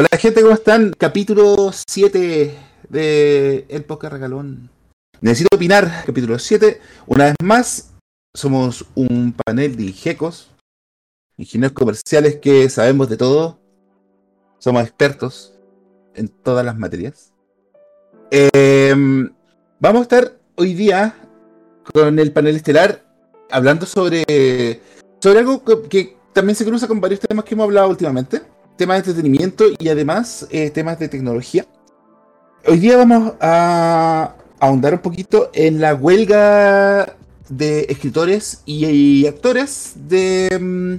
Hola gente, ¿cómo están? Capítulo 7 de El Podcast Regalón. Necesito opinar, capítulo 7. Una vez más, somos un panel de ingecos, ingenieros comerciales que sabemos de todo. Somos expertos en todas las materias. Em, vamos a estar hoy día con el panel estelar hablando sobre, sobre algo que, que también se cruza con varios temas que hemos hablado últimamente temas de entretenimiento y además eh, temas de tecnología. Hoy día vamos a ahondar un poquito en la huelga de escritores y, actores de, mm,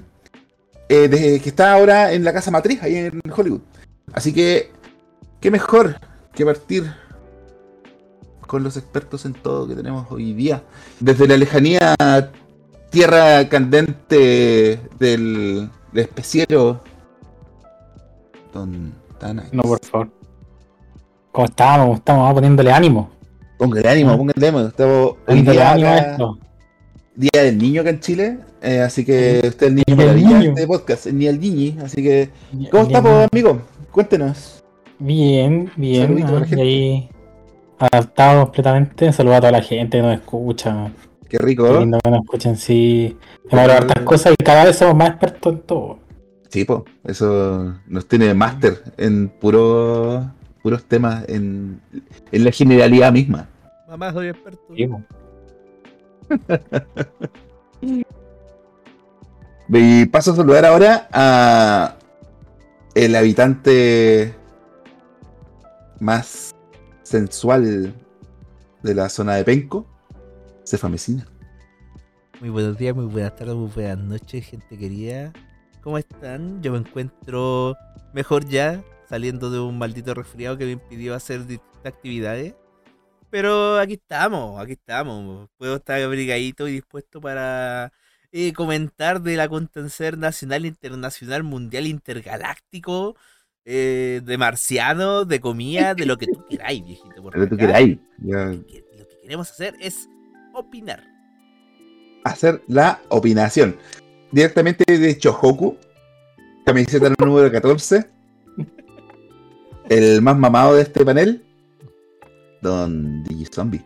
eh, que está ahora en la casa matriz, ahí en Hollywood. Así que, qué mejor que partir con los expertos en todo que tenemos hoy día. Desde la lejanía tierra candente del, del especiero Don No, por favor. ¿Cómo estamos? Estamos poniéndole ánimo. Póngale ánimo, póngale ánimo. Estamos hoy día ánimo Día del niño acá en Chile. Eh, así que usted es el niño maravilla de este podcast, ni el niñi. Así que, ¿cómo estamos, amigo? Cuéntenos. Bien, bien. Ah, y ahí adaptado completamente. Saludos a toda la gente que nos escucha. Qué rico. Qué lindo que nos escuchen, sí. Hemos hartas cosas y cada vez somos más expertos en todo. Sí, pues, eso nos tiene máster en puros temas, en, en, la generalidad misma. Mamá, soy experto. y paso a saludar ahora a el habitante más sensual de la zona de Penco, Cefa Mesina. Muy buenos días, muy buenas tardes, muy buenas noches, gente querida. ¿Cómo están? Yo me encuentro mejor ya, saliendo de un maldito resfriado que me impidió hacer distintas actividades. Pero aquí estamos, aquí estamos. Puedo estar abrigadito y dispuesto para eh, comentar de la contencer nacional, internacional, mundial, intergaláctico, eh, de marcianos, de comida, de lo que tú queráis, viejito. Por lo que tú queráis. Lo que queremos hacer es opinar. Hacer la opinación directamente de Chohoku, camiseta número 14, el más mamado de este panel, Don Digizombie.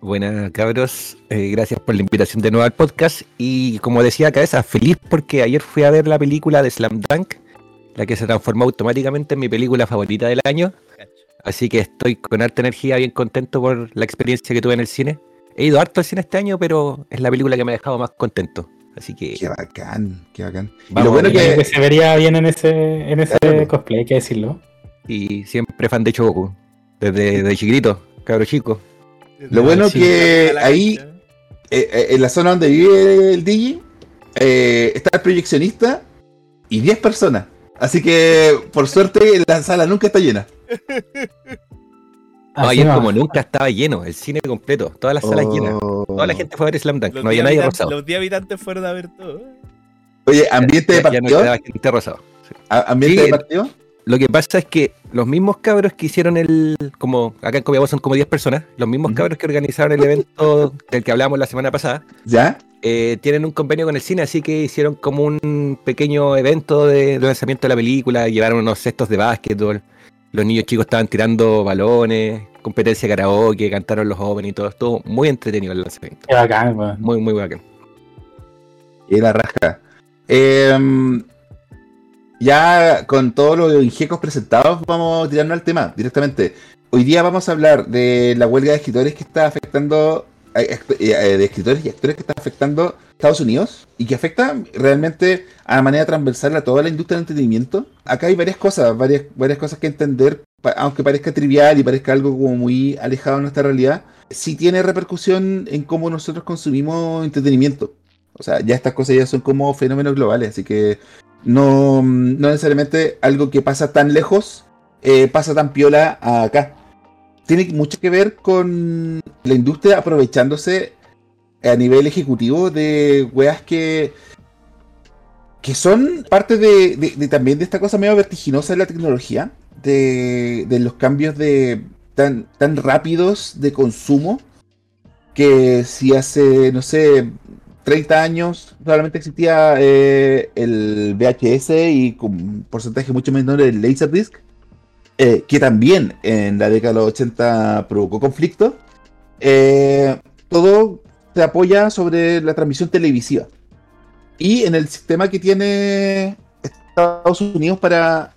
Buenas cabros, eh, gracias por la invitación de nuevo al podcast y como decía Cabeza, feliz porque ayer fui a ver la película de Slam Dunk, la que se transformó automáticamente en mi película favorita del año, así que estoy con harta energía, bien contento por la experiencia que tuve en el cine. He ido harto al cine este año, pero es la película que me ha dejado más contento. Así que. Qué bacán, qué bacán. y lo bueno que... se vería bien en ese, en ese cosplay, hay que decirlo. Y siempre fan de Chogoku. Desde, de chiquito, cabro chico. Lo bueno que ahí, eh, eh, en la zona donde vive el Digi, eh, está el proyeccionista y 10 personas. Así que, por suerte, la sala nunca está llena. ayer como nunca estaba lleno, el cine completo, todas las salas llenas. Toda la gente fue a ver Slam Dunk, no había nadie rosado. Los 10 habitantes fueron a ver todo. Oye, ambiente de partido. Ya no gente rosado. ¿Ambiente de partido? Lo que pasa es que los mismos cabros que hicieron el. como Acá en Copiapó son como 10 personas. Los mismos cabros que organizaron el evento del que hablábamos la semana pasada. ¿Ya? Eh, tienen un convenio con el cine, así que hicieron como un pequeño evento de, lanzamiento de la película. Llevaron unos cestos de básquetbol. Los niños chicos estaban tirando balones competencia de karaoke, cantaron los jóvenes y todo. Estuvo muy entretenido el lanzamiento. Qué bacán, man. Muy, muy bacán. Y la raja. Em, ya con todos los ingecos presentados, vamos a tirarnos al tema directamente. Hoy día vamos a hablar de la huelga de escritores que está afectando, de escritores y actores que está afectando Estados Unidos y que afecta realmente a la manera transversal a toda la industria del entretenimiento. Acá hay varias cosas, varias, varias cosas que entender aunque parezca trivial y parezca algo como muy alejado de nuestra realidad, sí tiene repercusión en cómo nosotros consumimos entretenimiento. O sea, ya estas cosas ya son como fenómenos globales, así que no, no necesariamente algo que pasa tan lejos eh, pasa tan piola acá. Tiene mucho que ver con la industria aprovechándose a nivel ejecutivo de weas que que son parte de, también de esta cosa medio vertiginosa de la tecnología, de, los cambios de tan, tan rápidos de consumo que si hace, no sé, 30 años solamente existía eh, el VHS y con un porcentaje mucho menor el Laserdisc, eh, que también en la década de los 80 provocó conflicto, eh, todo se apoya sobre la transmisión televisiva y en el sistema que tiene Estados Unidos para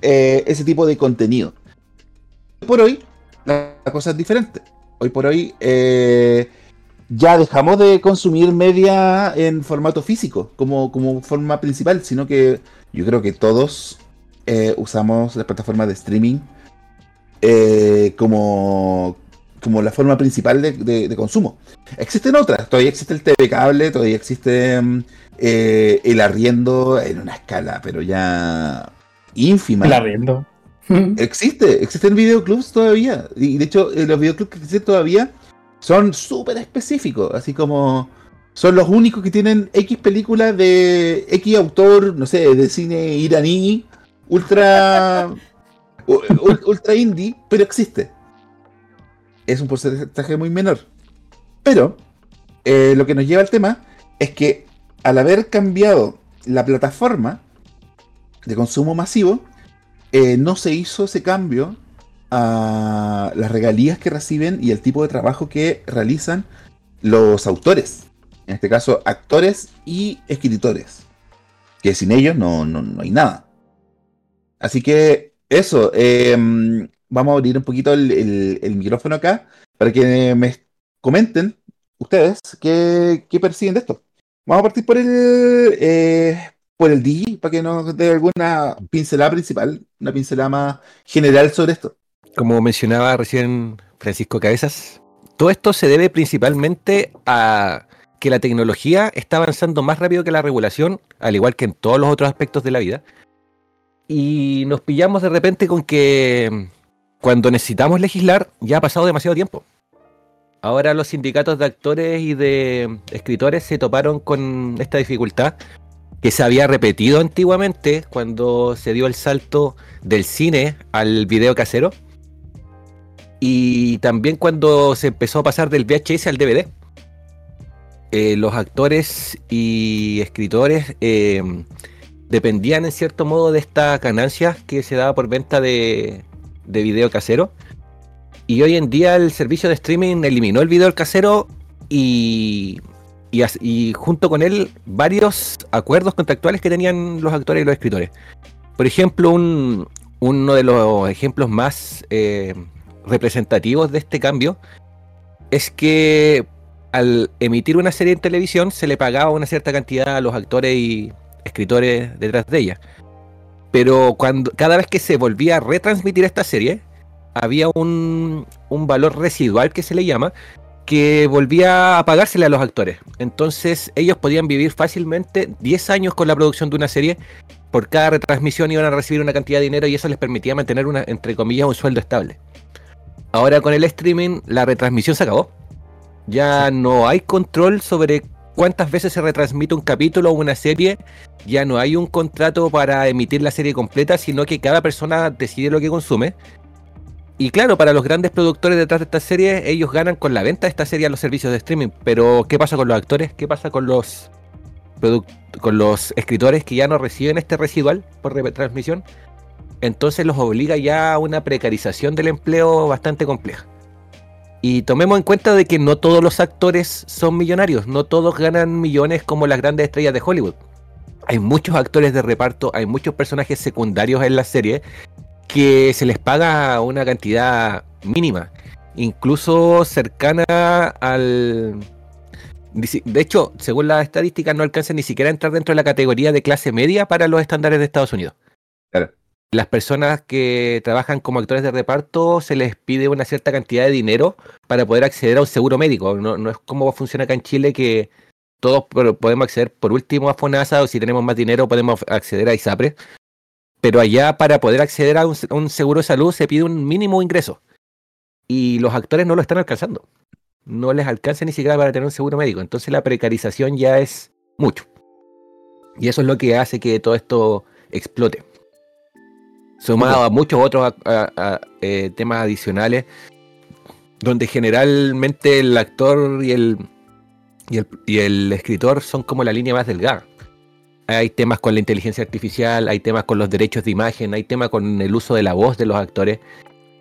ese tipo de contenido. Por hoy, la cosa es diferente. Hoy por hoy, ya dejamos de consumir media en formato físico como, como forma principal, sino que yo creo que todos eh, usamos las plataformas de streaming eh, como, como la forma principal de, consumo. Existen otras, todavía existe el TV cable, todavía existe mm, eh, el arriendo en una escala, pero ya ínfima. El arriendo. Existe, existen videoclubs todavía. Y de hecho, los videoclubs que existen todavía son súper específicos, así como son los únicos que tienen X películas de X autor, no sé, de cine iraní, ultra, ultra indie, pero existe. Es un porcentaje muy menor. Pero eh, lo que nos lleva al tema es que al haber cambiado la plataforma de consumo masivo, eh, no se hizo ese cambio a las regalías que reciben y el tipo de trabajo que realizan los autores. En este caso, actores y escritores. Que sin ellos no, hay nada. Así que eso, em, vamos a abrir un poquito el, micrófono acá para que me comenten ustedes qué, perciben de esto. Vamos a partir por el, eh, por el DJ para que nos dé alguna pincelada principal, una pincelada más general sobre esto como mencionaba recién Francisco Cabezas, todo esto se debe principalmente a que la tecnología está avanzando más rápido que la regulación, al igual que en todos los otros aspectos de la vida. Y nos pillamos de repente con que cuando necesitamos legislar ya ha pasado demasiado tiempo. Ahora los sindicatos de actores y de escritores se toparon con esta dificultad que se había repetido antiguamente cuando se dio el salto del cine al video casero y también cuando se empezó a pasar del VHS al DVD. Eh, los actores y escritores eh, dependían en cierto modo de esta ganancia que se daba por venta de, de video casero. Y hoy en día el servicio de streaming eliminó el video casero y, y, junto con él varios acuerdos contractuales que tenían los actores y los escritores. Por ejemplo, un, uno de los ejemplos más eh, representativos de este cambio es que al emitir una serie en televisión se le pagaba una cierta cantidad a los actores y escritores detrás de ella. Pero cuando cada vez que se volvía a retransmitir esta serie, había un, un valor residual que se le llama, que volvía a pagársele a los actores. Entonces ellos podían vivir fácilmente 10 años con la producción de una serie. Por cada retransmisión iban a recibir una cantidad de dinero y eso les permitía mantener una, entre comillas, un sueldo estable. Ahora con el streaming la retransmisión se acabó. Ya no hay control sobre cuántas veces se retransmite un capítulo o una serie. Ya no hay un contrato para emitir la serie completa, sino que cada persona decide lo que consume. Y claro, para los grandes productores detrás de esta serie, ellos ganan con la venta de esta serie a los servicios de streaming. Pero, ¿qué pasa con los actores? ¿Qué pasa con los, con los escritores que ya no reciben este residual por retransmisión? entonces los obliga ya a una precarización del empleo bastante compleja. Y tomemos en cuenta de que no todos los actores son millonarios, no todos ganan millones como las grandes estrellas de Hollywood. Hay muchos actores de reparto, hay muchos personajes secundarios en la serie que se les paga una cantidad mínima, incluso cercana al... De hecho, según las estadísticas, no alcanza ni siquiera a entrar dentro de la categoría de clase media para los estándares de Estados Unidos. Claro las personas que trabajan como actores de reparto se les pide una cierta cantidad de dinero para poder acceder a un seguro médico. No, es como funciona acá en Chile que todos podemos acceder por último a FONASA o si tenemos más dinero podemos acceder a ISAPRE. Pero allá para poder acceder a un, seguro de salud se pide un mínimo ingreso. Y los actores no lo están alcanzando. No les alcanza ni siquiera para tener un seguro médico. Entonces la precarización ya es mucho. Y eso es lo que hace que todo esto explote sumado a muchos otros eh, temas adicionales, donde generalmente el actor y el y el, y el escritor son como la línea más delgada. Hay temas con la inteligencia artificial, hay temas con los derechos de imagen, hay temas con el uso de la voz de los actores,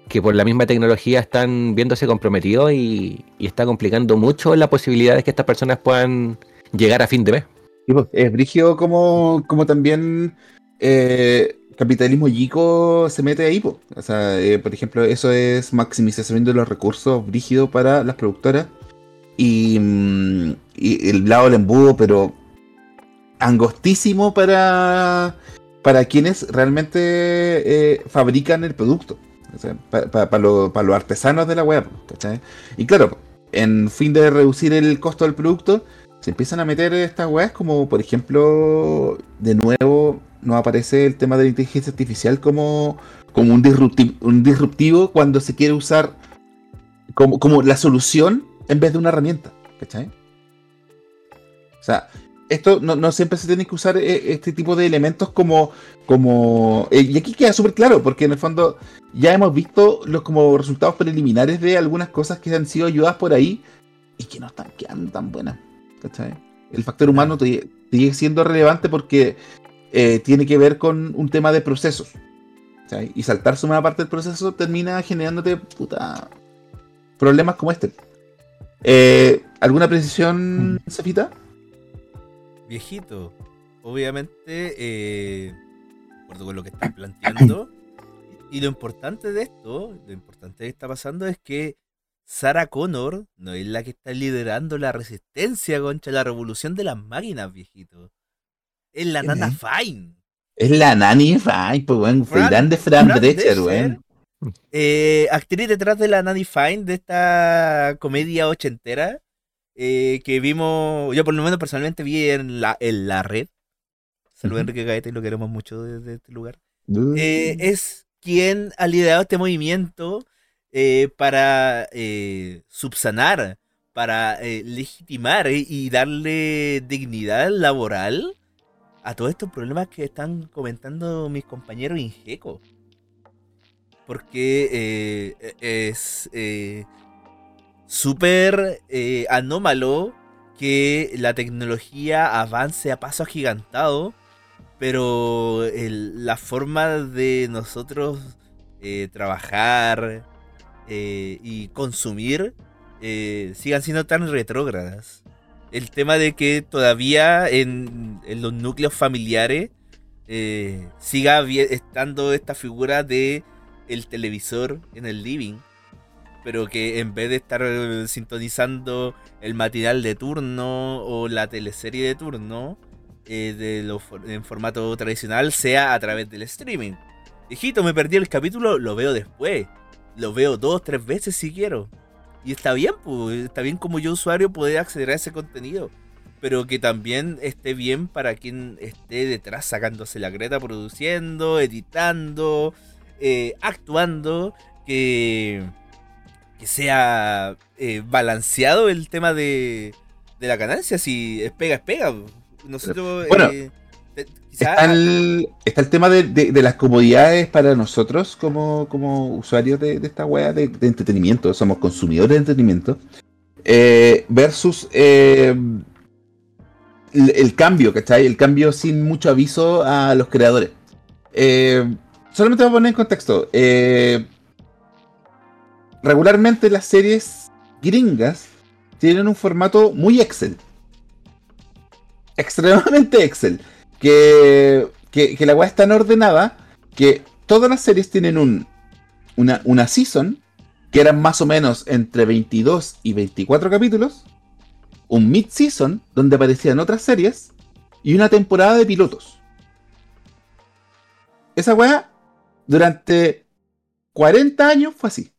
que por la misma tecnología están viéndose comprometidos y, y está complicando mucho la posibilidad de que estas personas puedan llegar a fin de mes. Pues, es brígido como, como también eh, capitalismo yico se mete ahí. O sea, eh, por ejemplo, eso es maximización de los recursos brígidos para las productoras. Y, mm, el lado del embudo, pero angostísimo para, para quienes realmente eh, fabrican el producto. O sea, para los artesanos de la web. Y claro, en fin de reducir el costo del producto, se empiezan a meter estas weas como, por ejemplo, de nuevo nos aparece el tema de la inteligencia artificial como, como un, disruptivo, un disruptivo cuando se quiere usar como, como la solución en vez de una herramienta. ¿Cachai? O sea, esto no, siempre se tiene que usar eh, este tipo de elementos como. como eh, y aquí queda súper claro, porque en el fondo ya hemos visto los como resultados preliminares de algunas cosas que han sido ayudadas por ahí y que no están quedando tan buenas. ¿Cachai? El factor humano sigue siendo relevante porque eh, tiene que ver con un tema de procesos. Y saltarse una parte del proceso termina generándote puta, problemas como este. Eh, ¿Alguna precisión, mm. Sefita? Viejito, obviamente, eh, acuerdo con lo que estás planteando. y lo importante de esto, lo importante que está pasando es que Sarah Connor no es la que está liderando la resistencia contra la revolución de las máquinas, viejito. Es la Nana Fine. Es la Nani Fine, pues, weón. Fran, de Fran, Drescher, weón. Eh, actriz detrás de la Nanny Fine, de esta comedia ochentera, eh, que vimos, yo por lo menos personalmente vi en la, en la red. Saludos a Enrique Gaeta y lo queremos mucho desde este lugar. Eh, es quien ha liderado este movimiento para subsanar, para legitimar y darle dignidad laboral a todos estos problemas que están comentando mis compañeros Ingeco. Porque eh, e-, es eh, súper eh, anómalo que la tecnología avance a paso agigantado, pero la forma de nosotros trabajar y consumir sigan siendo tan retrógradas el tema de que todavía en, los núcleos familiares eh, siga estando esta figura de el televisor en el living, pero que en vez de estar eh, sintonizando el matinal de turno o la teleserie de turno eh, en formato tradicional sea a través del streaming. Hijito, me perdí el capítulo, lo veo después. Lo veo dos, tres veces si quiero. Y está bien, pues, está bien como yo usuario poder acceder a ese contenido. Pero que también esté bien para quien esté detrás sacándose la greta, produciendo, editando, eh, actuando. Que, que sea eh, balanceado el tema de, de la ganancia. Si es pega, es pega. Nosotros, bueno, eh, Está el, está el tema de, las comodidades para nosotros como, como usuarios de, esta wea de, entretenimiento, somos consumidores de entretenimiento, eh, versus eh, el, cambio, ¿cachai? El cambio sin mucho aviso a los creadores. Eh, solamente voy a poner en contexto. regularmente las series gringas tienen un formato muy Excel. Extremadamente Excel que, que, la weá es tan ordenada que todas las series tienen un, una, una season que eran más o menos entre 22 y 24 capítulos, un mid-season donde aparecían otras series y una temporada de pilotos. Esa weá durante 40 años fue así.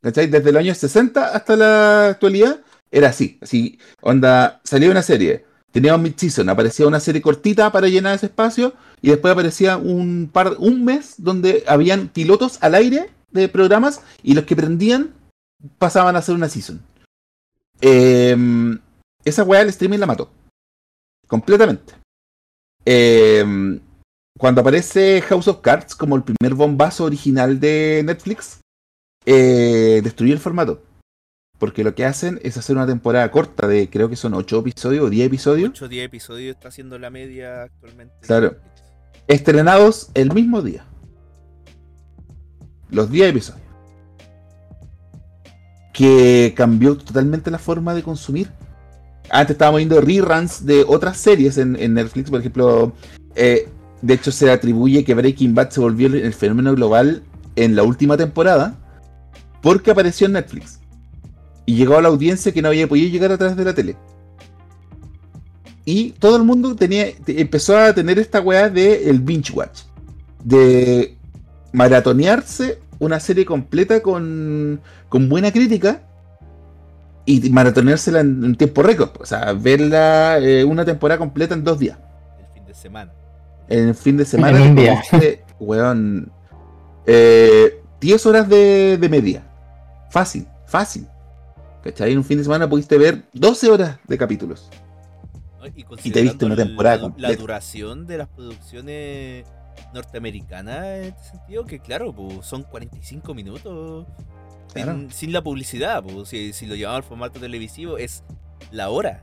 ¿Cachai? Desde los años 60 hasta la actualidad era así. Así, onda, salía una serie, Teníamos mid-season, aparecía una serie cortita para llenar ese espacio y después aparecía un par, un mes donde habían pilotos al aire de programas y los que prendían pasaban a ser una season. Em, esa weá el streaming la mató. Completamente. Em, cuando aparece House of Cards como el primer bombazo original de Netflix, eh, destruyó el formato. Porque lo que hacen es hacer una temporada corta de creo que son 8 episodios o 10 episodios. 8 o 10 episodios está haciendo la media actualmente. Claro. Estrenados el mismo día. Los 10 episodios. Que cambió totalmente la forma de consumir. Antes estábamos viendo reruns de otras series en, Netflix, por ejemplo. Eh, de hecho, se atribuye que Breaking Bad se volvió el fenómeno global en la última temporada porque apareció en Netflix y llegó a la audiencia que no había podido llegar a través de la tele. Y todo el mundo tenía, empezó a tener esta weá de el binge watch, de maratonearse una serie completa con, con buena crítica y maratoneársela en, en tiempo récord, o sea, verla eh, una temporada completa en dos días. El fin de semana. En el fin de semana. En un día. weón, eh, 10 horas de, media. Fácil, fácil. ¿Cachai? En un fin de semana pudiste ver 12 horas de capítulos. Y, te viste una temporada la, la duración de las producciones norteamericanas en este sentido, que claro, pues, son 45 minutos sin, la publicidad. Pues, si, lo llevamos al formato televisivo, es la hora.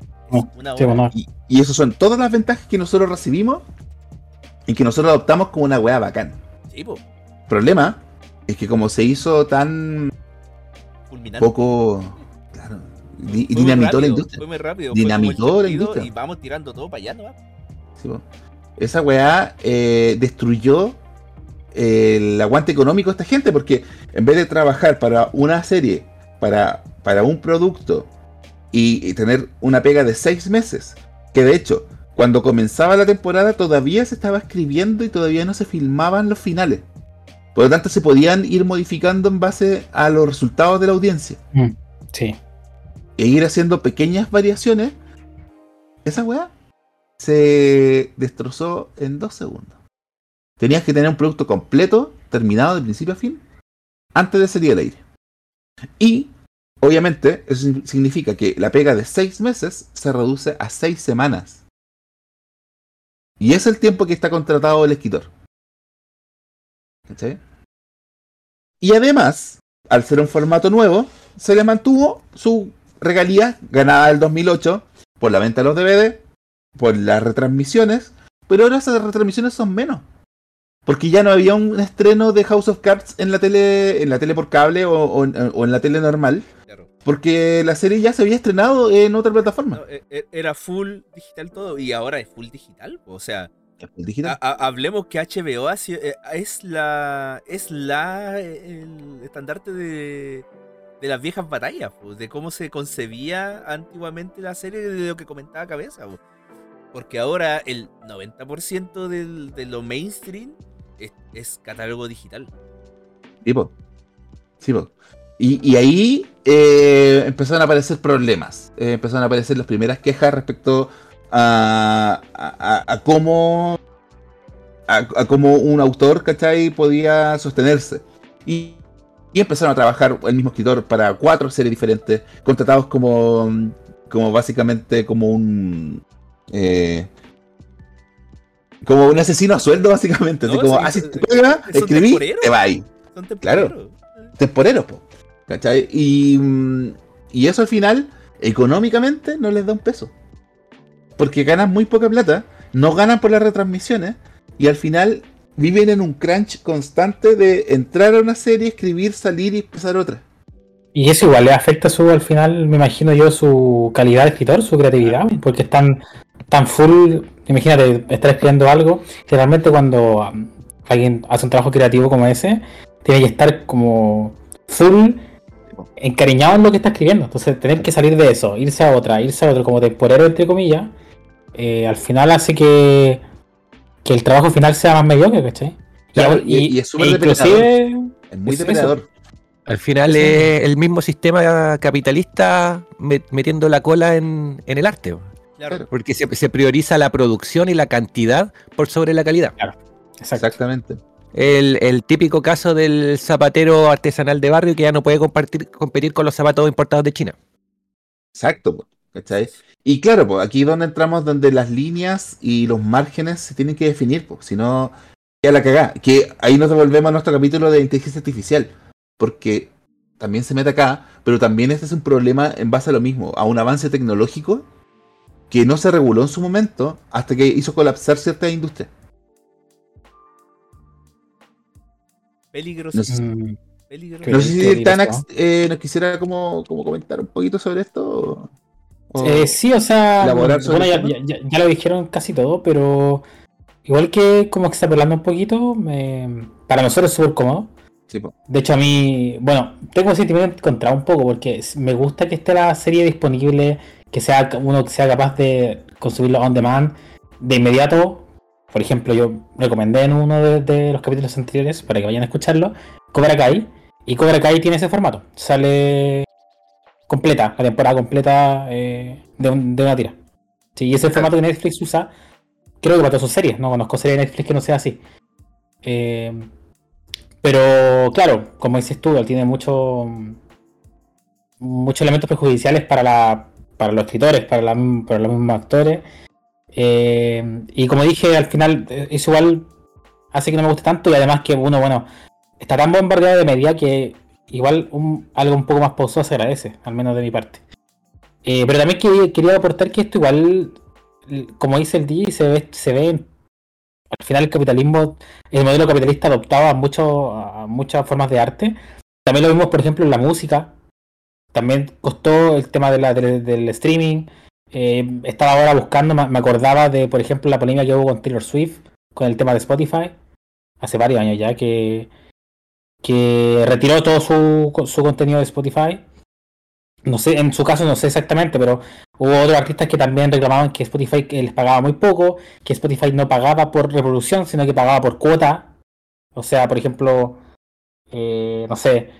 una hora. y, y eso son todas las ventajas que nosotros recibimos y que nosotros adoptamos como una weá bacán. Sí, pues. Problema es que como se hizo tan poco dinamitó la industria. Fue muy rápido. Dinamitó la industria. Y vamos tirando todo para allá, ¿no? Sí, esa weá eh, destruyó el aguante económico de esta gente porque en vez de trabajar para una serie, para, para un producto y, y tener una pega de seis meses, que de hecho cuando comenzaba la temporada todavía se estaba escribiendo y todavía no se filmaban los finales. Por lo tanto, se podían ir modificando en base a los resultados de la audiencia. Mm, sí. E ir haciendo pequeñas variaciones. Esa weá se destrozó en dos segundos. Tenías que tener un producto completo, terminado de principio a fin, antes de salir al aire. Y, obviamente, eso significa que la pega de seis meses se reduce a seis semanas. Y es el tiempo que está contratado el escritor. Y además, al ser un formato nuevo, se le mantuvo su regalía ganada del 2008 por la venta de los DVD, por las retransmisiones, pero ahora esas retransmisiones son menos. Porque ya no había un estreno de House of Cards en la tele, en la tele por cable o, en, la tele normal. Porque la serie ya se había estrenado en otra plataforma. E, e, era full digital todo y ahora es full digital. O sea, hablemos que HBO eh, es la es la el estandarte de, de las viejas batallas, de cómo se concebía antiguamente la serie de lo que comentaba Cabeza. Porque ahora el 90% del, de lo mainstream es, catálogo digital. Tipo. Sí, y, ahí eh, empezaron a aparecer problemas. Eh, empezaron a aparecer las primeras quejas respecto a, cómo a, cómo un autor, ¿cachai? podía sostenerse. Y, empezaron a trabajar el mismo escritor para cuatro series diferentes, contratados como, como básicamente como un... Eh, como un asesino a sueldo, básicamente. así como, así te pega, escribí, te va ahí. Claro, temporeros, ¿cachai? Y, y eso al final, económicamente, no les da un peso porque ganan muy poca plata, no ganan por las retransmisiones y al final viven en un crunch constante de entrar a una serie, escribir, salir y empezar otra. Y eso igual le afecta su, al final, me imagino yo, su calidad de escritor, su creatividad, porque están tan full, imagínate, estar escribiendo algo, que realmente cuando um, alguien hace un trabajo creativo como ese, tiene que estar como full encariñado en lo que está escribiendo. Entonces, tener que salir de eso, irse a otra, irse a otro como temporero, entre comillas, eh, al final hace que, que el trabajo final sea más mediocre, ¿cachai? y, es súper e Es muy depredador. Al final es el mismo sistema capitalista metiendo la cola en, el arte. Porque se, prioriza la producción y la cantidad por sobre la calidad. Exactamente. El, el, típico caso del zapatero artesanal de barrio que ya no puede compartir, competir con los zapatos importados de China. Exacto. ¿Cachai? Y claro, pues aquí es donde entramos donde las líneas y los márgenes se tienen que definir, pues, si no, ya la cagá. Que ahí nos devolvemos a nuestro capítulo de inteligencia artificial. Porque también se mete acá, pero también este es un problema en base a lo mismo, a un avance tecnológico que no se reguló en su momento hasta que hizo colapsar ciertas industrias. Peligroso. No sé, Mm, Peligroso. no sé si Tanax eh, nos quisiera como, como comentar un poquito sobre esto. o- Eh, sí, o sea, bueno, ya, ya- ya- lo dijeron casi todo, pero igual que como que está hablando un poquito, me- para nosotros es súper cómodo. Sí. De hecho, a mí, bueno, tengo un sentimiento encontrado un poco porque me gusta que esté la serie disponible, que sea uno que sea capaz de consumirlo on demand de inmediato. Por ejemplo, yo recomendé en uno de, de los capítulos anteriores para que vayan a escucharlo, Cobra Kai. Y Cobra Kai tiene ese formato. Sale completa, la temporada completa eh, de, un- de una tira. Sí, y ese es el formato que Netflix usa, creo que para todas sus series. No conozco serie de Netflix que no sea así. Eh, pero claro, como dices tú, tiene mucho, muchos elementos perjudiciales para, la, para los escritores, para, la, para los mismos actores. Eh, y como dije, al final eh, eso igual hace que no me guste tanto y además que uno, bueno, está tan bombardeado de media que igual un- algo un poco más pausoso se agradece, al menos de mi parte. Eh, pero también quería, aportar que esto igual, como dice el DJ, se ve, se ve al final el capitalismo, el modelo capitalista adoptado a, mucho- muchas formas de arte. También lo vimos, por ejemplo, en la música. También costó el tema del, streaming. Eh, estaba ahora buscando, me acordaba de, por ejemplo, la polémica que hubo con Taylor Swift, con el tema de Spotify, hace varios años ya, que, que retiró todo su, su contenido de Spotify. No sé, en su caso no sé exactamente, pero hubo otros artistas que también reclamaban que Spotify les pagaba muy poco, que Spotify no pagaba por reproducción, sino que pagaba por cuota. O sea, por ejemplo, eh, no sé,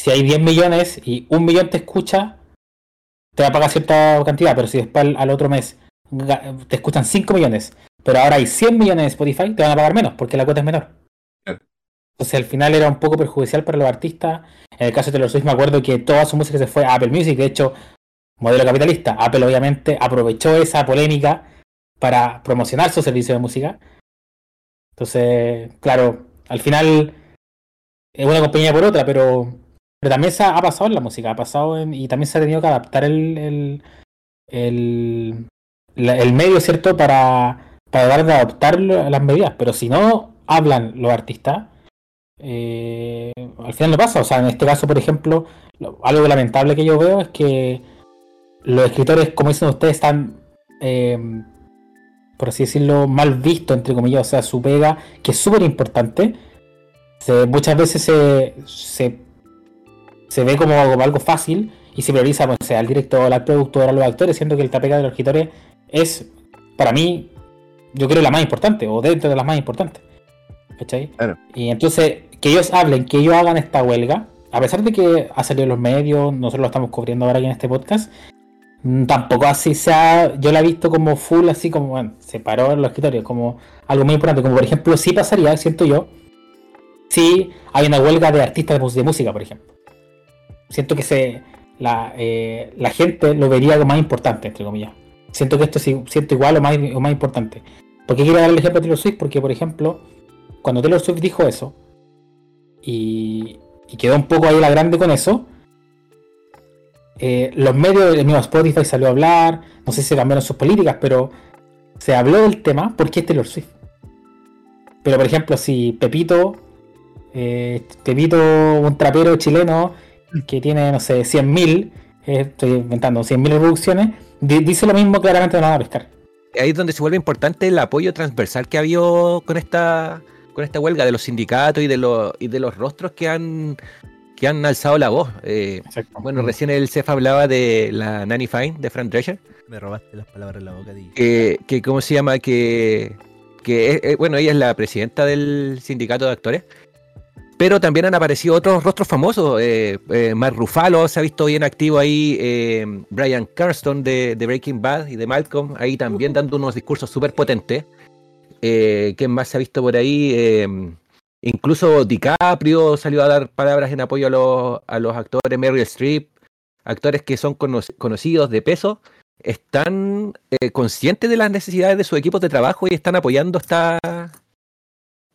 si hay 10 millones y un millón te escucha, te va a pagar cierta cantidad, pero si después al, al otro mes te escuchan 5 millones, pero ahora hay 100 millones en Spotify, te van a pagar menos porque la cuota es menor. Entonces al final era un poco perjudicial para los artistas. En el caso de Taylor Swift me acuerdo que toda su música se fue a Apple Music, de hecho, modelo capitalista. Apple obviamente aprovechó esa polémica para promocionar su servicio de música. Entonces, claro, al final es una compañía por otra, pero, pero también se ha, pasado en la música, ha pasado en- y también se ha tenido que adaptar el, el, el, el medio, ¿cierto? Para, para dar de adoptar las medidas. Pero si no hablan los artistas, eh, al final no pasa. O sea, en este caso, por ejemplo, lo- algo lamentable que yo veo es que los escritores, como dicen ustedes, están, eh, por así decirlo, mal vistos, entre comillas. O sea, su pega, que es súper importante, muchas veces se, se, se ve como algo, fácil y se prioriza, pues, sea el director, la productora, los actores, siendo que el pega de los escritores es, para mí, yo creo la más importante, o dentro de las más importantes. ¿Cachai? Claro. Y entonces, que ellos hablen, que ellos hagan esta huelga, a pesar de que ha salido en los medios, nosotros lo estamos cubriendo ahora aquí en este podcast, mm, tampoco así sea, yo la he visto como full, así como, bueno, se paró en los escritorios, como algo muy importante, como por ejemplo, sí pasaría, siento yo, si hay una huelga de artistas de, música, por ejemplo. Siento que se la, eh, la gente lo vería como más importante, entre comillas. Siento que esto sí, siento igual o más, o más importante. ¿Por qué quiero dar el ejemplo de Taylor Swift? Porque, por ejemplo, cuando Taylor Swift dijo eso, y, y quedó un poco ahí la grande con eso, eh, los medios, el mismo Spotify salió a hablar, no sé si cambiaron sus políticas, pero se habló del tema porque es Taylor Swift. Pero, por ejemplo, si Pepito, eh, Pepito, un trapero chileno que tiene, no sé, 100.000, eh, estoy inventando, 100.000 reproducciones, di- dice lo mismo, claramente no van a pescar. Ahí es donde se vuelve importante el apoyo transversal que ha habido con esta con esta huelga de los sindicatos y de los y de los rostros que han que han alzado la voz. Eh, bueno, recién el CEF hablaba de la Nanny Fine de Frank Drescher, Me robaste las palabras en la boca, DJ. que, que cómo se llama que que es- eh, bueno ella es la presidenta del sindicato de actores. Pero también han aparecido otros rostros famosos. Eh, eh, Mark Ruffalo se ha visto bien activo ahí. eh, Brian Carston de, de Breaking Bad y de Malcolm, ahí también dando unos discursos súper potentes. Eh, ¿Quién más se ha visto por ahí? Eh, incluso DiCaprio salió a dar palabras en apoyo a los, a los actores. Meryl Streep, actores que son cono- conocidos de peso, están eh, conscientes de las necesidades de sus equipos de trabajo y están apoyando esta,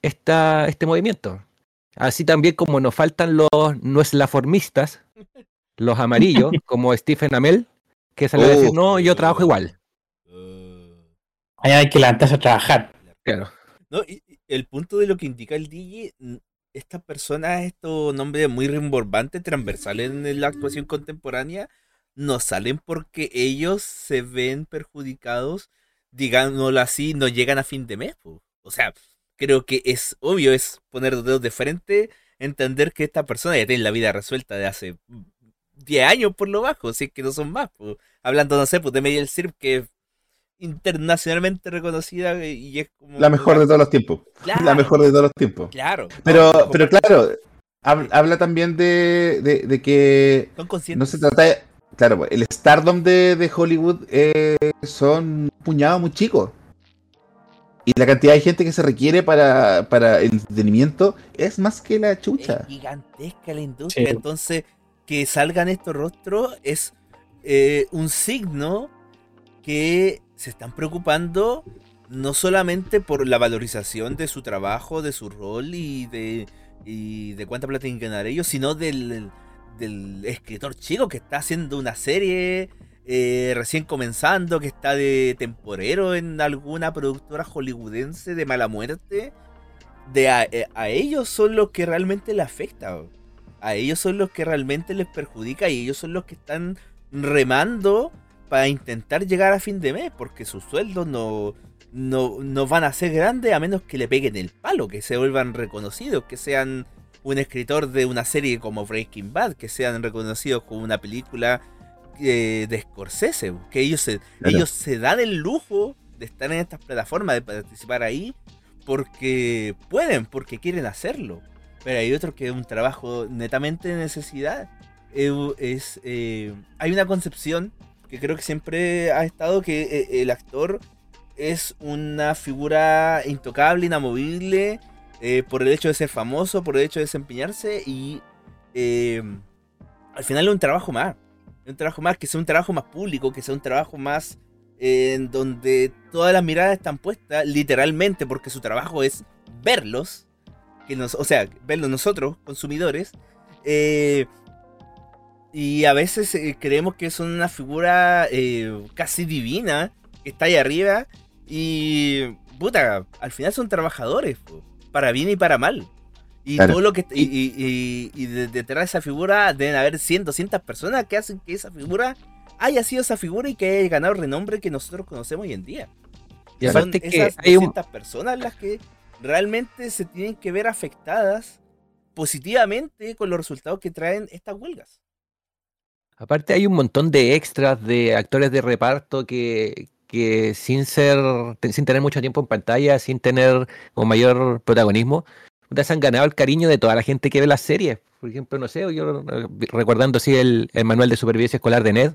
esta, este movimiento. Así también como nos faltan los no eslaformistas, los amarillos, como Stephen Amell, que salió a decir, Oh. no, yo trabajo igual. Ahí hay que levantarse a trabajar. Claro. No, y- el punto de lo que indica el DJ, estas personas, estos nombres muy rimborbantes, transversales en la actuación contemporánea, no salen porque ellos se ven perjudicados, digámoslo así, no llegan a fin de mes. O sea, creo que es obvio, es poner los dedos de frente, entender que esta persona ya tiene la vida resuelta de hace 10 años por lo bajo, si que no son más. po. Hablando, no sé, pues de Meryl Streep, que internacionalmente reconocida y es como... La mejor de todos los tiempos. Claro, La mejor de todos los tiempos. Claro. Pero, No, pero claro, hab- habla también de, de, de que Son conscientes. no se trata de, Claro, pues, el stardom de, de Hollywood eh, son un puñado muy chicos. Y la cantidad de gente que se requiere para, para el entretenimiento es más que la chucha. Es gigantesca la industria. Sí. Entonces, que salgan estos rostros es eh, un signo que se están preocupando no solamente por la valorización de su trabajo, de su rol y de, y de cuánta plata tienen que ganar ellos, sino del, del escritor chico que está haciendo una serie eh, recién comenzando, que está de temporero en alguna productora hollywoodense de mala muerte. De a, eh, ellos son los que realmente les afecta. A ellos son los que realmente les perjudica y ellos son los que están remando para intentar llegar a fin de mes, porque sus sueldos no, no, no van a ser grandes a menos que le peguen el palo, que se vuelvan reconocidos, que sean un escritor de una serie como Breaking Bad, que sean reconocidos como una película eh, de Scorsese, que ellos se, Claro. ellos se dan el lujo de estar en estas plataformas, de participar ahí, porque pueden, porque quieren hacerlo. Pero hay otro que es un trabajo netamente de necesidad. Eh, Es, eh, hay una concepción que creo que siempre ha estado que eh, el actor es una figura intocable, inamovible, eh, por el hecho de ser famoso, por el hecho de desempeñarse y eh, al final es un trabajo más. Un trabajo más, que sea un trabajo más público, que sea un trabajo más en donde todas las miradas están puestas literalmente porque su trabajo es verlos, que nos, o sea, verlos nosotros, consumidores, eh, y a veces eh, creemos que son una figura eh, casi divina que está ahí arriba y puta, al final son trabajadores, po, para bien y para mal. Y Claro. todo lo que y, y- y- y de- detrás de esa figura deben haber 100, 200 personas que hacen que esa figura haya sido esa figura y que haya ganado el renombre que nosotros conocemos hoy en día. Y Son aparte que esas hay un, 200 personas las que realmente se tienen que ver afectadas positivamente con los resultados que traen estas huelgas. Aparte hay un montón de extras de actores de reparto que, sin ser, sin tener mucho tiempo en pantalla, sin tener como mayor protagonismo, se han ganado el cariño de toda la gente que ve las series. Por ejemplo, no sé, yo eh, recordando así el, manual de supervivencia escolar de Ned,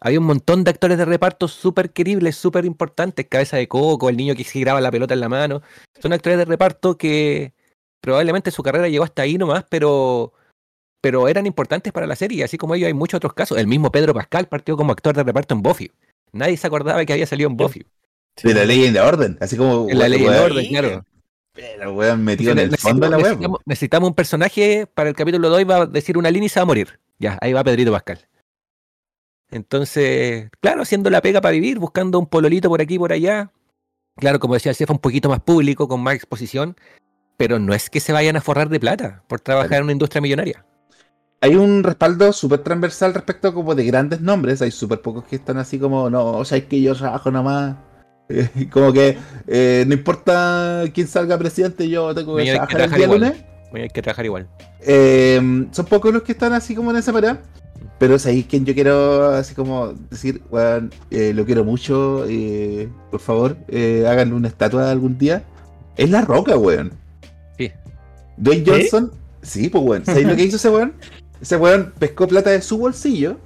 hay un montón de actores de reparto súper queribles, súper importantes, Cabeza de Coco, el niño que graba la pelota en la mano. Son actores de reparto que probablemente su carrera llegó hasta ahí nomás, pero, pero eran importantes para la serie, así como ellos hay muchos otros casos. El mismo Pedro Pascal partió como actor de reparto en Buffy. Nadie se acordaba que había salido en Buffy. De la ley y la orden. Así como. En la ley el weón, orden, claro. Pero weón metido en el fondo de la web. necesitamos, necesitamos un personaje para el capítulo de hoy, va a decir una línea y se va a morir. Ya, ahí va Pedrito Pascal. Entonces, claro, haciendo la pega para vivir, buscando un pololito por aquí y por allá. Claro, como decía el Cefa, un poquito más público, con más exposición, pero no es que se vayan a forrar de plata por trabajar Claro. en una industria millonaria. Hay un respaldo súper transversal respecto como de grandes nombres. Hay súper pocos que están así como, no, o sea, es que yo trabajo nomás. Eh, como que eh, no importa quién salga presidente, yo tengo que hay que trabajar el trabajar día igual. lunes. Bueno, hay que trabajar igual. Eh, son pocos los que están así como en esa parada. Pero es ahí quien yo quiero así como decir, weón, eh, lo quiero mucho, eh, por favor, eh, háganle una estatua algún día. Es la roca, weón. Sí. Dwayne Johnson, sí, pues weón. ¿Sabéis lo que hizo ese weón? Ese weón pescó plata de su bolsillo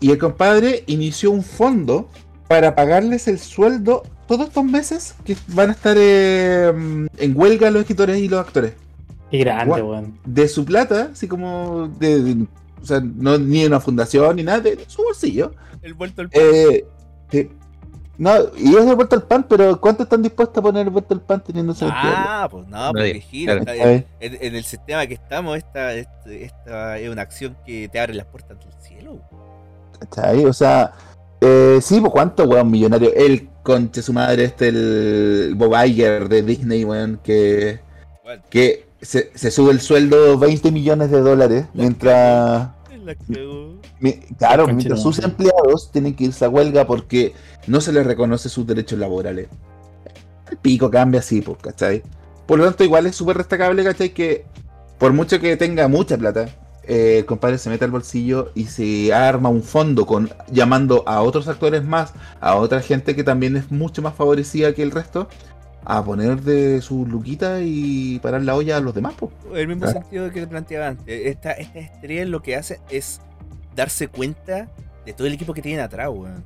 y el compadre inició un fondo para pagarles el sueldo todos estos meses que van a estar eh, en huelga los escritores y los actores Qué grande, weón. de su plata, así como de, de- o sea, no ni de una fundación ni nada, de su bolsillo. El vuelto al Eh, No, y es de vuelta al pan, pero ¿cuánto están dispuestos a poner vuelta al pan teniendo ese Ah, pues no, pues Nadie, viejito, claro. está- en, el sistema que estamos, esta, este- esta es una acción que te abre las puertas del cielo. ¿Cachai? O sea, eh, sí, pues cuánto, weón, millonario. El conche su madre, este, el Bob Iger de Disney, weón, que, Bueno, que se, se sube el sueldo 20 millones de dólares mientras. La cagó. mi- claro, mientras sus empleados tienen que irse a huelga porque no se les reconoce sus derechos laborales. El pico cambia así, pues, ¿cachai? Por lo tanto, igual es súper destacable, ¿cachai? Que por mucho que tenga mucha plata, eh, el compadre se mete al bolsillo y se arma un fondo con llamando a otros actores más, a otra gente que también es mucho más favorecida que el resto, a poner de su luquita y parar la olla a los demás, pues. El mismo Claro. sentido que te planteaba antes. Esta, esta estrella lo que hace es darse cuenta de todo el equipo que tienen atrás, weón.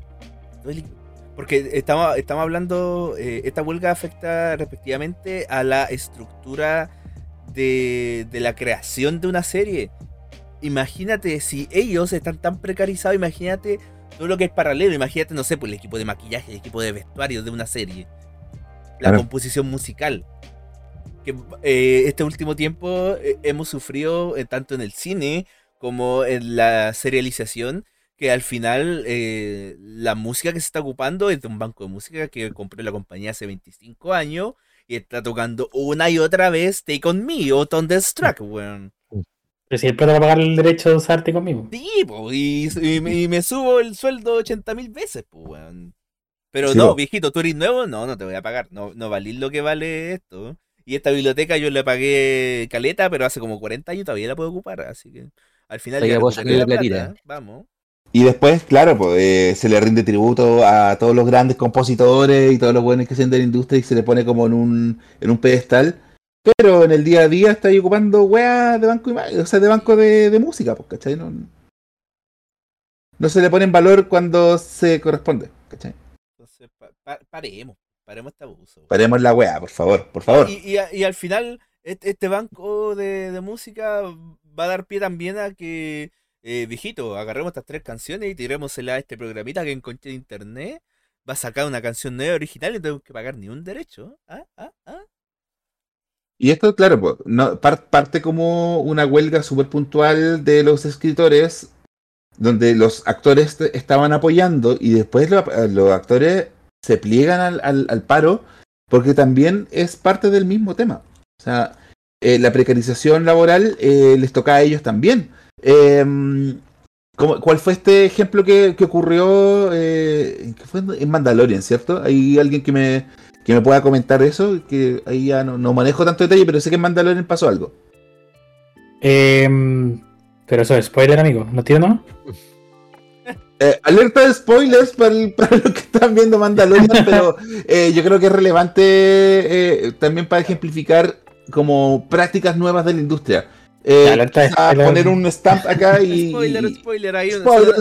Porque estamos, estamos hablando, eh, esta huelga afecta respectivamente a la estructura de, de la creación de una serie. Imagínate, si ellos están tan precarizados, imagínate todo lo que es paralelo. Imagínate, no sé, pues el equipo de maquillaje, el equipo de vestuario de una serie. La Claro. composición musical. Que eh, este último tiempo eh, hemos sufrido eh, tanto en el cine como en la serialización que al final eh, la música que se está ocupando es de un banco de música que compró la compañía hace 25 años y está tocando una y otra vez Take On Me o Thunderstruck, weón. Pero si va a pagar el derecho de usarte conmigo. Sí, po, y, y me- y me subo el sueldo 80 mil veces, pues, weón. Pero Sí, no, viejito, tú eres nuevo, no, no te voy a pagar. No, no valís lo que vale esto. Y esta biblioteca yo le pagué caleta, pero hace como 40 años todavía la puedo ocupar, así que al final ya sacarle la plata, Vamos. Y después, claro, pues, eh, se le rinde tributo a todos los grandes compositores y todos los buenos que sean de la industria y se le pone como en un, en un pedestal. Pero en el día a día está ahí ocupando weas de banco, o sea, de banco de, de música, pues, ¿cachai? No, no se le pone en valor cuando se corresponde, ¿cachai? Pa- paremos, paremos este abuso. Paremos la wea, por favor, por favor. Y, y al final, este, banco de, de música va a dar pie también a que, eh, viejito, agarremos estas tres canciones y tirémosela a este programita que encontré en internet. Va a sacar una canción nueva original y no tengo que pagar ni un derecho. ¿Ah? ¿Ah? ¿Ah? Y esto, claro, pues, no, par- parte como una huelga súper puntual de los escritores, donde los actores estaban apoyando y después lo- los actores se pliegan al, al- al paro porque también es parte del mismo tema. O sea, eh, la precarización laboral eh, les toca a ellos también. ¿cómo- ¿Cuál fue este ejemplo que, que ocurrió eh, que fue en Mandalorian, cierto? Hay alguien que me, que me pueda comentar eso, que ahí ya no, no manejo tanto detalle, pero sé que en Mandalorian pasó algo. Em, pero eso es spoiler, amigo. ¿No tiene no? Eh, alerta de spoilers para, el- para los que están viendo Mandalorian, pero eh, yo creo que es relevante eh, también para ejemplificar como prácticas nuevas de la industria. Eh, alerta spoiler. poner un stamp acá y... Spoiler, spoiler, ahí Spoiler.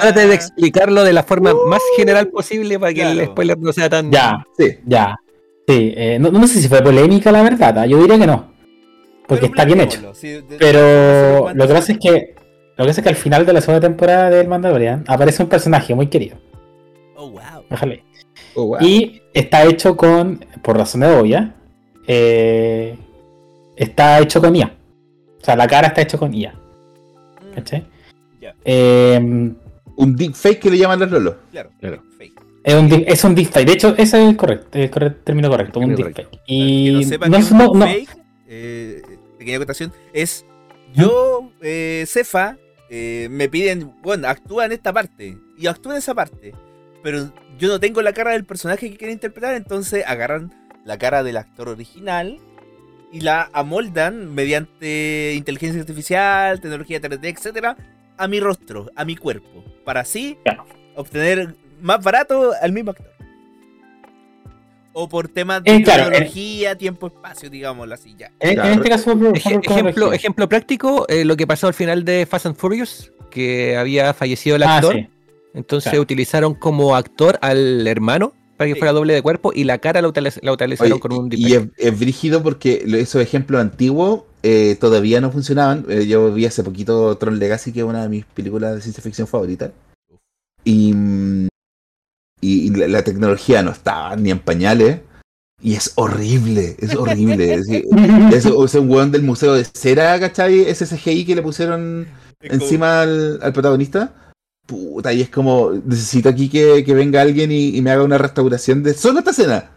Trate de explicarlo de la forma más general posible para que el spoiler no sea tan. Ya, sí. ya. Sí, eh, no, no sé si fue polémica la verdad, ¿ah? yo diría que no. Porque Pero está bien hecho. planteémoslo, sí, de- de- Pero de- lo que pasa es que lo que pasa es que al final de la segunda temporada del Mandalorian aparece un personaje muy querido. Oh, wow. Déjale. Oh, wow. Y está hecho con, por razones obvias, eh, está hecho con IA. O sea, la cara está hecho con IA. Mm, ¿Cachai? Ya, Eh, Un deepfake que le llaman los lolos. claro. Claro. Es, un, deep- es un deepfake. De hecho, ese es el correcto, el correcto- término correcto, un Término deepfake. Y que no sepan no, que es no- un no- fake, eh, pequeña acotación, es yo, eh, Cefa, eh, me piden, bueno, actúa en esta parte, y actúa en esa parte, pero yo no tengo la cara del personaje que quiero interpretar, entonces agarran la cara del actor original y la amoldan mediante inteligencia artificial, tecnología 3D, etcétera, a mi rostro, a mi cuerpo, para así Claro. obtener más barato al mismo actor. O por temas de Eh, claro, eh. tecnología, tiempo, espacio, digámoslo así ya. en, este caso, por- Ej- por ejemplo, práctico, eh, lo que pasó al final de Fast and Furious, que había fallecido el Ah, actor. sí. Entonces Claro. utilizaron como actor al hermano para que Sí. fuera doble de cuerpo y la cara la, utiliz- la utilizaron Oye, con un y es, es brígido porque esos ejemplos antiguos eh, todavía no funcionaban. Eh, yo vi hace poquito Tron Legacy, que es una de mis películas de ciencia ficción favoritas. Y, mm, y, y la, la tecnología no estaba ni en pañales. Y es horrible, es horrible. es, es- es un weón del museo de cera, ¿cachai? Ese CGI que le pusieron Es encima al, al protagonista. Puta, y es como, necesito aquí que, que venga alguien y, y me haga una restauración de solo esta escena.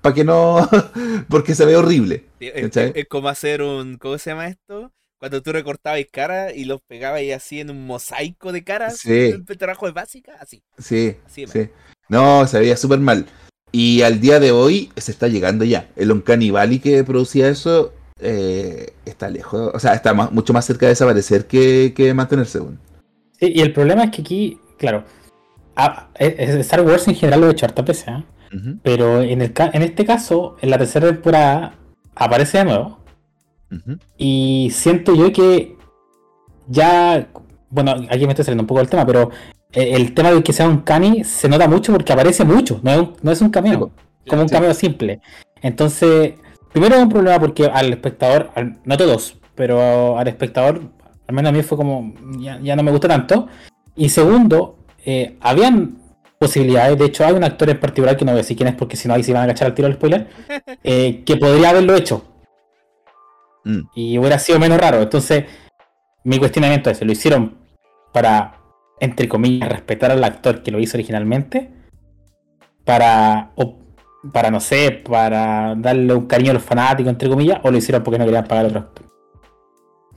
Para que no, porque se ve horrible. Es, ¿Cachai? es como hacer un. ¿Cómo se llama esto? Cuando tú recortabas cara y los pegabas así en un mosaico de caras. Sí. Un trabajo de básica, así. Sí, Así de sí. No, se veía súper mal. Y al día de hoy se está llegando ya. El Uncanny Valley que producía eso eh, está lejos, o sea, está más- mucho más cerca de desaparecer que, que mantenerse. weón. Sí, y el problema es que aquí, claro, a- e- Star Wars en general lo he hecho harta veces, ¿eh? Pero en, el, en este caso, en la tercera temporada, aparece de nuevo. Y siento yo que ya, bueno, aquí me estoy saliendo un poco del tema, pero el tema de que sea un cani se nota mucho porque aparece mucho, no es un, no es un cameo, como un sí. cameo simple. Entonces, primero es un problema porque al espectador, al- no todos, pero al espectador, al menos a mí fue como, ya, ya no me gusta tanto. Y segundo, eh, habían posibilidades, de hecho hay un actor en particular que no voy a decir quién es porque si no ahí se van a agachar al tiro al spoiler, eh, que podría haberlo hecho Mm. y hubiera sido menos raro. Entonces, mi cuestionamiento es, ¿lo hicieron para, entre comillas, respetar al actor que lo hizo originalmente? Para, o para, no sé, para darle un cariño a los fanáticos, entre comillas, o lo hicieron porque no querían pagar a otro actor?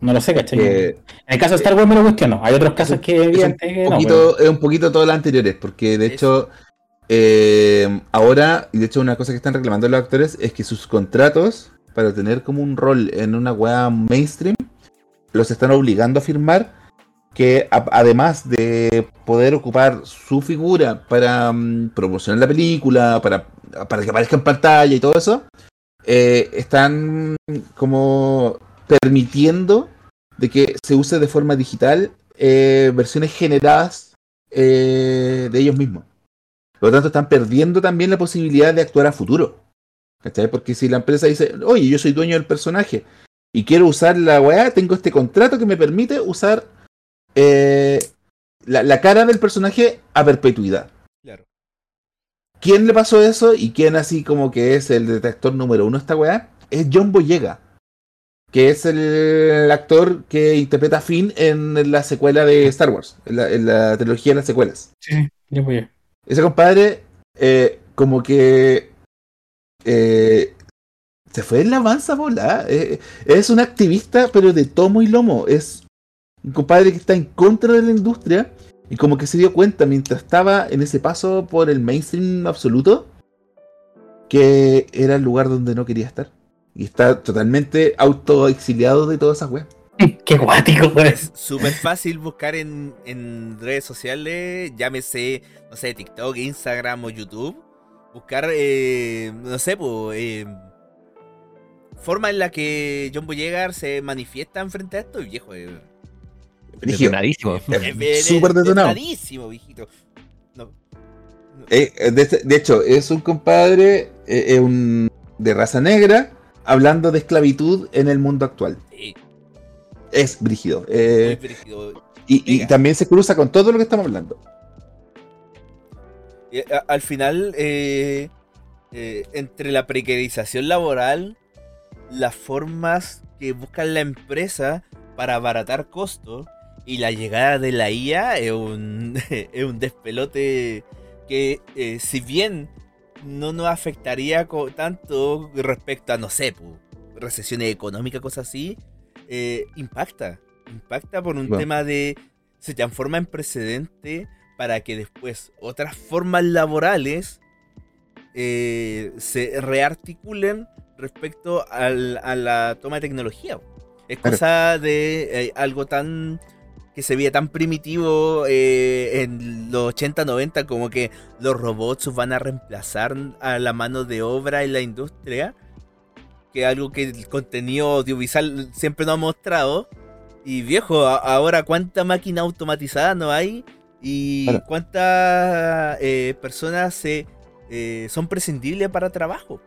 No lo sé, ¿cachai? Que en el caso de Star Wars me lo cuestiono. Hay otros casos que es un evidente que no. poquito, es un poquito todas las anteriores, porque de hecho, eh, ahora, y de hecho una cosa que están reclamando los actores es que sus contratos para tener como un rol en una weá mainstream, los están obligando a firmar que además de poder ocupar su figura para mm, promocionar la película, para, para que aparezca en pantalla y todo eso, eh, están como permitiendo de que se use de forma digital eh, versiones generadas eh, de ellos mismos. Por lo tanto, están perdiendo también la posibilidad de actuar a futuro. ¿Cachai? Porque si la empresa dice, oye, yo soy dueño del personaje y quiero usar la weá, tengo este contrato que me permite usar eh, la, la cara del personaje a perpetuidad. Claro. ¿Quién le pasó eso y quién así como que es el detector número uno de esta weá? Es John Boyega, que es el actor que interpreta a Finn en la secuela de Star Wars, en la, en la trilogía de las secuelas. Sí, sí, yo voy a- Ese compadre, eh, como que eh, se fue en la avanza bola. Eh, es un activista, pero de tomo y lomo. Es un compadre que está en contra de la industria y como que se dio cuenta mientras estaba en ese paso por el mainstream absoluto que era el lugar donde no quería estar. Y está totalmente autoexiliado de todas esas weas. Qué guático, pues. Es súper fácil buscar en, en redes sociales, llámese, no sé, TikTok, Instagram o YouTube. Buscar, eh, no sé, pues, eh, forma en la que John Boyegar se manifiesta frente a esto y viejo. eh. Detonadísimo. súper detonado. detonadísimo, viejito. No, no, Eh, eh, de, de hecho, es un compadre eh, eh, un, de raza negra hablando de esclavitud en el mundo actual. sí, Es brígido. muy eh, brígido. y, y también se cruza con todo lo que estamos hablando. Y, a- al final, eh, eh, entre la precarización laboral, las formas que busca la empresa para abaratar costos y la llegada de la IA es un, es un despelote que, eh, si bien no nos afectaría tanto respecto a, no sé, pu, recesiones económicas, cosas así, eh, impacta. Impacta por un Bueno. tema de. Se transforma en precedente para que después otras formas laborales eh, se rearticulen respecto al- a la toma de tecnología. Es cosa de eh, algo tan que se veía tan primitivo eh, en los 80-90 como que los robots van a reemplazar a la mano de obra en la industria que algo que el contenido audiovisual siempre nos ha mostrado y viejo, ahora cuánta máquina automatizada no hay y Claro. cuántas eh, personas se, eh, son prescindibles para trabajo.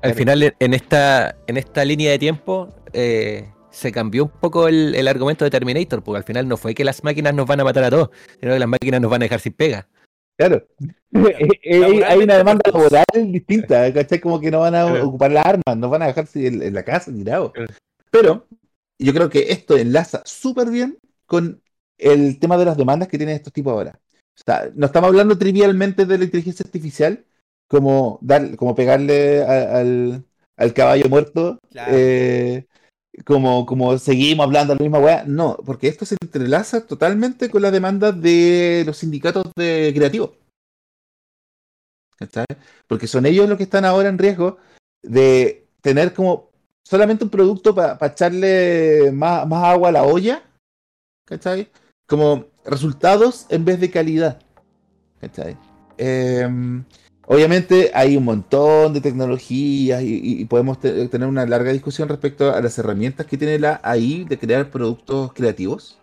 Al Claro. final, en esta, en esta línea de tiempo, eh, se cambió un poco el, el argumento de Terminator, porque al final no fue que las máquinas nos van a matar a todos, sino que las máquinas nos van a dejar sin pega. Claro. Eh, eh, hay una demanda laboral distinta, ¿cachai? Como que no van a Claro. ocupar las armas, no van a dejarse en, en la casa tirado. Claro. Pero yo creo que esto enlaza súper bien con el tema de las demandas que tienen estos tipos ahora. O sea, no estamos hablando trivialmente de la inteligencia artificial, como, dar, como pegarle a- al, al caballo muerto, Claro. eh, como, como seguimos hablando la misma weá. No, porque esto se entrelaza totalmente con la demanda de los sindicatos de creativos. ¿Cachai? Porque son ellos los que están ahora en riesgo de tener como solamente un producto para echarle más, más agua a la olla. ¿Cachai? Como resultados en vez de calidad. ¿Cachai? Em, obviamente hay un montón de tecnologías y, podemos te- tener una larga discusión respecto a las herramientas que tiene la AI de crear productos creativos.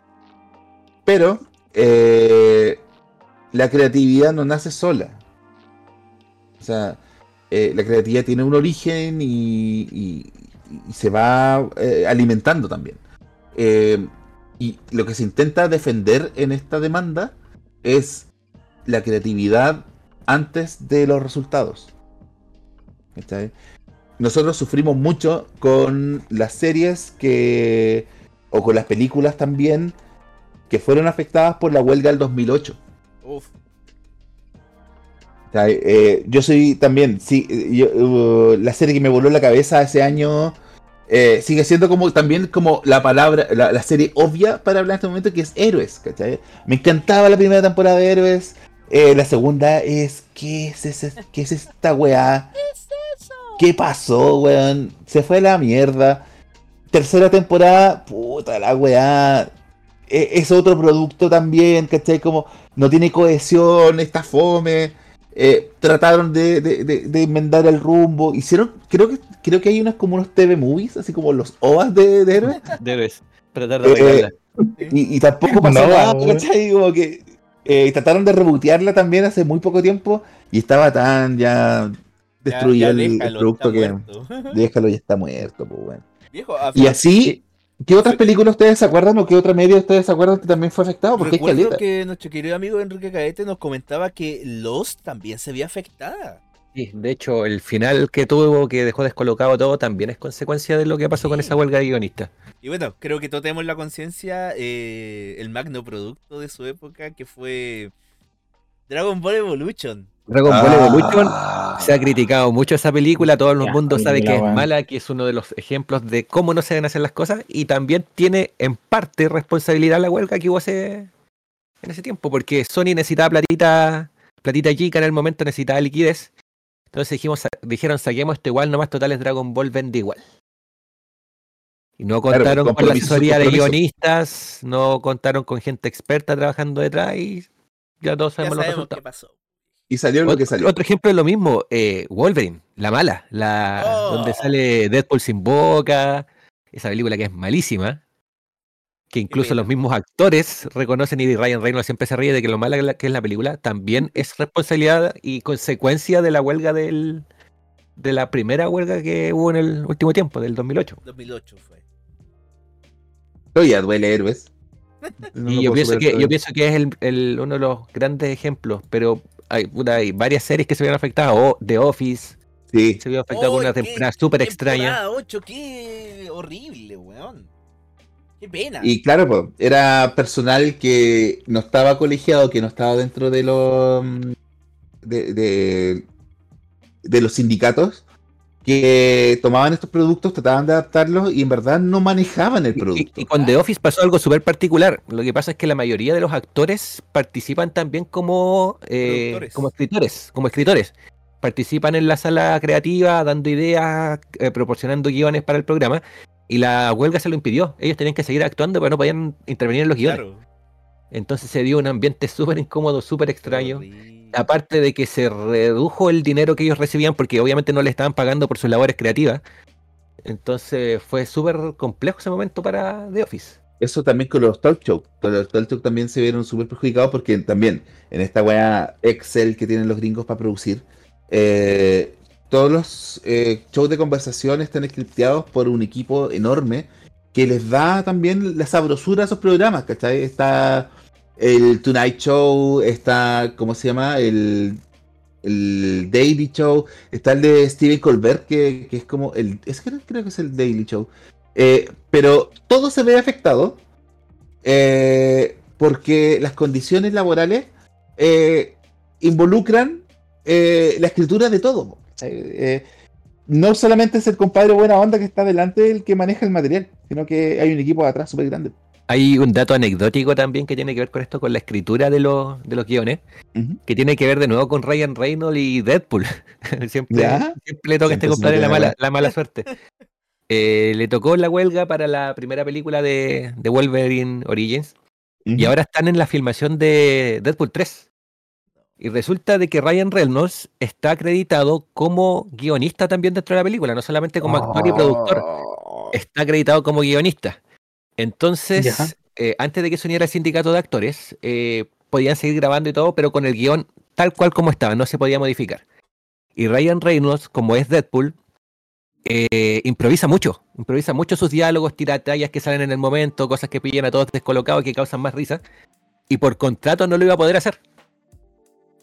Pero eh, la creatividad no nace sola. O sea, eh, la creatividad tiene un origen y, se va eh, alimentando también. Y lo que se intenta defender en esta demanda es la creatividad antes de los resultados. ¿Cachai? Nosotros sufrimos mucho con las series que, o con las películas también, que fueron afectadas por la huelga del 2008. Uf. Eh, yo soy también, sí, eh, yo, uh, la serie que me voló la cabeza ese año eh, sigue siendo como también como la palabra, la, la serie obvia para hablar en este momento que es Héroes, ¿cachai? Me encantaba la primera temporada de Héroes, eh, la segunda es, ¿qué es, ese- qué es esta weá? ¿Qué pasó, weón? Se fue a la mierda. Tercera temporada, puta la weá. E- Es otro producto también, ¿cachai? Como no tiene cohesión, está fome. Eh, trataron de, de- de- de enmendar el rumbo. Hicieron, creo que creo que hay unas como unos TV movies, así como los OVAs de, de héroes. Debes tratar de Eh. Y, y tampoco pasó No, nada, weón. ¿cachai? Como que eh, trataron de rebotearla también hace muy poco tiempo y estaba tan ya destruido Ya- ya el, producto que muerto. déjalo ya está muerto, pues bueno. Viejo, Y así, ¿qué otras películas ustedes se acuerdan o qué otra media ustedes se acuerdan que también fue afectado? Porque recuerdo caleta. que nuestro querido amigo Enrique Caete nos comentaba que Lost también se vio afectada. Sí, de hecho, el final que tuvo, que dejó descolocado todo, también es consecuencia de lo que pasó con esa huelga de guionistas. Y bueno, creo que todos tenemos la conciencia eh, el magno producto de su época que fue Dragon Ball Evolution. Dragon Ah. Ball Evolution se ha criticado mucho esa película, todo el Ya, mundo sabe que es mala, que es uno de los ejemplos de cómo no se deben hacer las cosas y también tiene en parte responsabilidad la huelga que hubo hace, en ese tiempo, porque Sony necesitaba platita, platita chica en el momento, necesitaba liquidez. Entonces dijimos, dijeron, saquemos esto igual, nomás totales Dragon Ball vende igual. Y no Claro, contaron con la asesoría de guionistas, no contaron con gente experta trabajando detrás y ya todos Ya sabemos los sabemos qué resultados. pasó. Y salió lo que salió. otro ejemplo es lo mismo, eh, Wolverine, la mala, la Oh. donde sale Deadpool sin boca, esa película que es malísima, que incluso los mismos actores reconocen y Ryan Reynolds siempre se ríe de que lo mala que la- que es la película también es responsabilidad y consecuencia de la huelga del de la primera huelga que hubo en el último tiempo, del 2008. 2008 fue. Todavía duele héroes. No Y yo pienso, que, yo pienso que es el, el- uno de los grandes ejemplos, pero hay, puta, hay varias series que se vieron afectadas, o The Office Sí. se vio afectado por ¡Ay, una temporada súper extraña. Temporada 8, qué horrible, weón. Qué pena. Y claro, pues, era personal que no estaba colegiado, que no estaba dentro de los de, de, de los sindicatos, que tomaban estos productos, trataban de adaptarlos y en verdad no manejaban el producto. Y, y con The Office pasó algo súper particular. Lo que pasa es que la mayoría de los actores participan también como, eh, como escritores, como escritores. Participan en la sala creativa, dando ideas, eh, proporcionando guiones para el programa. Y la huelga se lo impidió. Ellos tenían que seguir actuando, pero no podían intervenir en los guiones. claro. Entonces se dio un ambiente súper incómodo, súper extraño. Horrible. Aparte de que se redujo el dinero que ellos recibían porque obviamente no le estaban pagando por sus labores creativas. Entonces fue súper complejo ese momento para The Office. Eso también con los talk show. Con los talk show también se vieron súper perjudicados porque también en esta weá Excel que tienen los gringos para producir, eh, todos los eh, shows de conversación están scripteados por un equipo enorme que les da también la sabrosura a esos programas, ¿cachai? Está el Tonight Show, está, ¿cómo se llama? El, Daily Show, está el de Steven Colbert, que, es como el, es que creo que es el Daily Show. Eh, pero todo se ve afectado eh, porque las condiciones laborales involucran la escritura de todo. Eh, no solamente es el compadre buena onda que está delante el que maneja el material, sino que hay un equipo de atrás súper grande. Hay un dato anecdótico también que tiene que ver con esto, con la escritura de los, de los guiones, que tiene que ver de nuevo con Ryan Reynolds y Deadpool. siempre, ¿Ya? siempre le toca a este compadre la la mala, la mala suerte. Eh, le tocó la huelga para la primera película de, de Wolverine Origins y ahora están en la filmación de Deadpool 3. Y resulta de que Ryan Reynolds está acreditado como guionista también dentro de la película, no solamente como actor y productor, Oh. está acreditado como guionista. Entonces, eh, antes de que se uniera el sindicato de actores, eh, podían seguir grabando y todo, pero con el guion tal cual como estaba, no se podía modificar. Y Ryan Reynolds, como es Deadpool, eh, improvisa mucho, improvisa mucho sus diálogos, tira tallas que salen en el momento, cosas que pillan a todos descolocados y que causan más risa. Y por contrato no lo iba a poder hacer.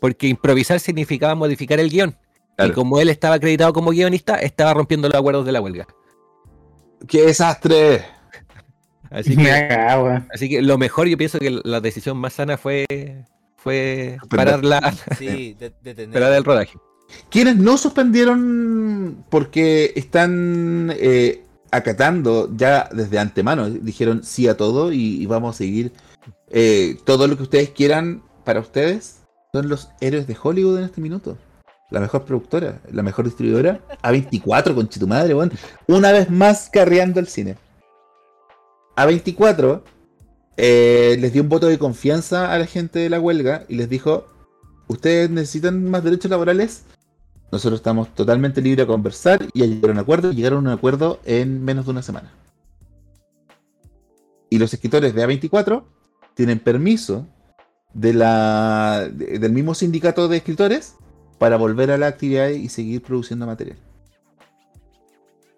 Porque improvisar significaba modificar el guion. Claro. Y como él estaba acreditado como guionista, estaba rompiendo los acuerdos de la huelga. ¡Qué desastre! Así que, así lo mejor, yo pienso que la decisión más sana fue, fue parar, la, Sí, de, parar el rodaje. Quienes no suspendieron porque están eh, acatando ya desde antemano, dijeron sí a todo y, y vamos a seguir eh, todo lo que ustedes quieran para ustedes, son los héroes de Hollywood en este minuto. La mejor productora, la mejor distribuidora, A24, con tu madre, weón. Una vez más carreando el cine. A24 eh, les dio un voto de confianza a la gente de la huelga y les dijo, ustedes necesitan más derechos laborales, nosotros estamos totalmente libres de conversar y a llegar a un acuerdo. Llegaron a un acuerdo en menos de una semana. Y los escritores de A24 tienen permiso de la, de- del mismo sindicato de escritores para volver a la actividad y seguir produciendo material.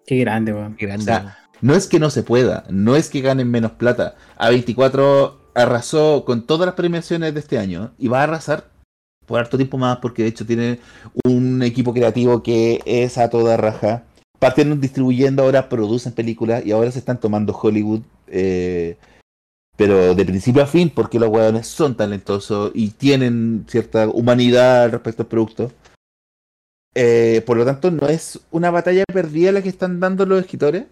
Qué grande, weón. Qué grande. O sea, No es que no se pueda, no es que ganen menos plata. A24 arrasó con todas las premiaciones de este año y va a arrasar por harto tiempo más porque de hecho tiene un equipo creativo que es a toda raja. Partieron distribuyendo, ahora producen películas y ahora se están tomando Hollywood, eh, pero de principio a fin porque los hueones son talentosos y tienen cierta humanidad respecto al producto. Eh, por lo tanto, no es una batalla perdida la que están dando los escritores,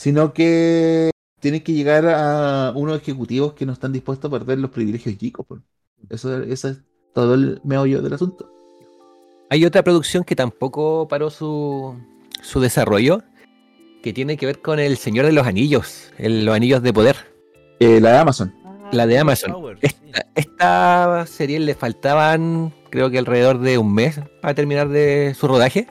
sino que tienen que llegar a unos ejecutivos que no están dispuestos a perder los privilegios chicos. Eso, es todo el meollo del asunto. Hay otra producción que tampoco paró su, su desarrollo, que tiene que ver con El Señor de los Anillos, los Anillos de Poder. Eh, la de Amazon. La de Amazon. Esta, esta serie le faltaban, creo que alrededor de un mes para terminar de su rodaje.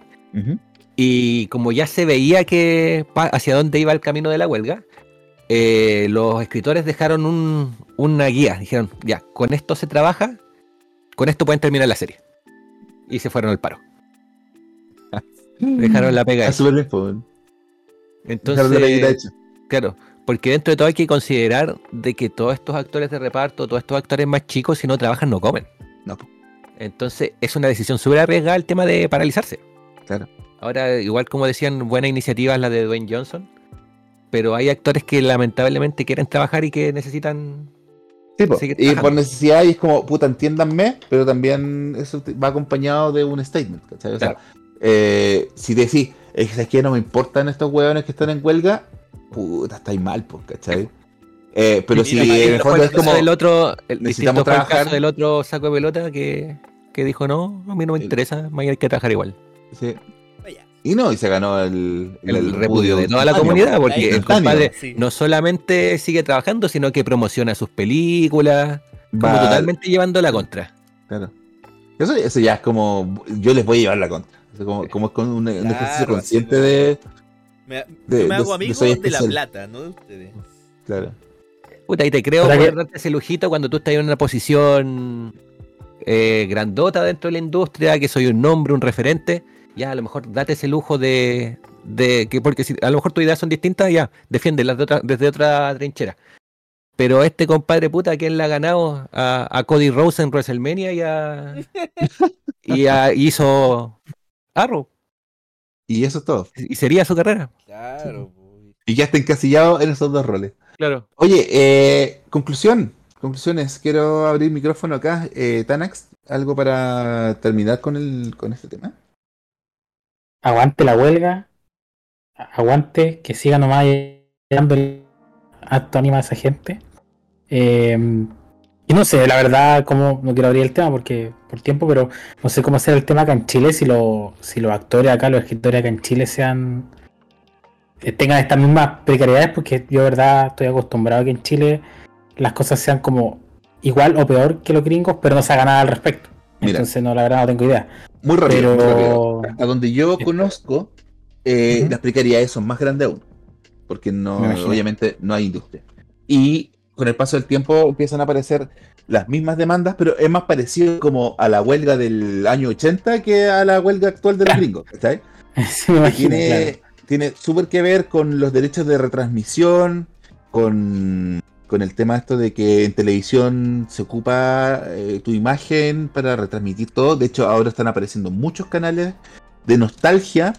Y como ya se veía que hacia dónde iba el camino de la huelga, eh, los escritores dejaron un- una guía. Dijeron, ya, con esto se trabaja, con esto pueden terminar la serie. Y se fueron al paro. Dejaron la pega. Hecha. bien, pues. Dejaron la peguita Entonces, hecha. claro, porque dentro de todo hay que considerar de que todos estos actores de reparto, todos estos actores más chicos, si no trabajan, no comen. No. Entonces, es una decisión súper arriesgada el tema de paralizarse. Claro. Ahora, igual como decían, buena iniciativa es la de Dwayne Johnson, pero hay actores que lamentablemente quieren trabajar y que necesitan... Sí, po. Y por necesidad, y es como, puta, entiéndanme, pero también eso va acompañado de un statement, ¿cachai? O sea, eh, si decís, es que, que no me importan estos hueones que están en huelga, puta, estáis mal, pues, ¿cachai? Eh, pero si en el fondo el es como, del otro, el, necesitamos el trabajar. caso del otro saco de pelota que, que dijo, no, a mí no me El- interesa, mañana hay que trabajar igual. sí. Y no, y se ganó el, El, repudio de toda la comunidad, po. porque el compadre Sí. no solamente sigue trabajando, sino que promociona sus películas, como Va- totalmente llevando la contra. Claro. Eso, eso ya es como, yo les voy a llevar la contra. Eso como, como es con un, un ejercicio Claro, consciente como- de, Me, de- yo me de- hago amigo de la plata, no de ustedes. claro. Puta, y te creo poder darte ese lujito cuando tú estás en una posición eh, grandota dentro de la industria, que soy un nombre, un referente. Ya, a lo mejor date ese lujo de, de que, porque si a lo mejor tus ideas son distintas, ya, defiéndelas de otra- desde otra trinchera. Pero este compadre puta, ¿quién le ha ganado? A, a Cody Rose en WrestleMania y a. y a- hizo Arrow. Y eso es todo. Y sería su carrera. Claro, po. Y ya está encasillado en esos dos roles. Claro. Oye, eh, conclusión. Conclusiones. Quiero abrir micrófono acá. Eh, Tanax, ¿algo para terminar con, el, con este tema? Aguante la huelga. Aguante, que siga nomás dando el acto anima a esa gente. Eh, y no sé, la verdad, cómo no quiero abrir el tema porque por tiempo, pero no sé cómo será el tema acá en Chile si, lo, si los actores acá, los escritores acá en Chile sean eh, tengan estas mismas precariedades, porque yo, de verdad, estoy acostumbrado a que en Chile las cosas sean como igual o peor que los gringos, pero no se haga nada al respecto. Mira. Entonces, no, la verdad, no tengo idea. Muy rápido. muy Pero- rápido. A donde yo conozco, eh, las precariedades son más grandes aún. Porque no, obviamente no hay industria. Y con el paso del tiempo empiezan a aparecer las mismas demandas, pero es más parecido como a la huelga del año 80 que a la huelga actual de los gringos. ¿cachai? Sí, me imagino, tiene, claro. tiene súper que ver con los derechos de retransmisión, con, con el tema esto de que en televisión se ocupa eh, tu imagen para retransmitir todo. De hecho, ahora están apareciendo muchos canales de nostalgia.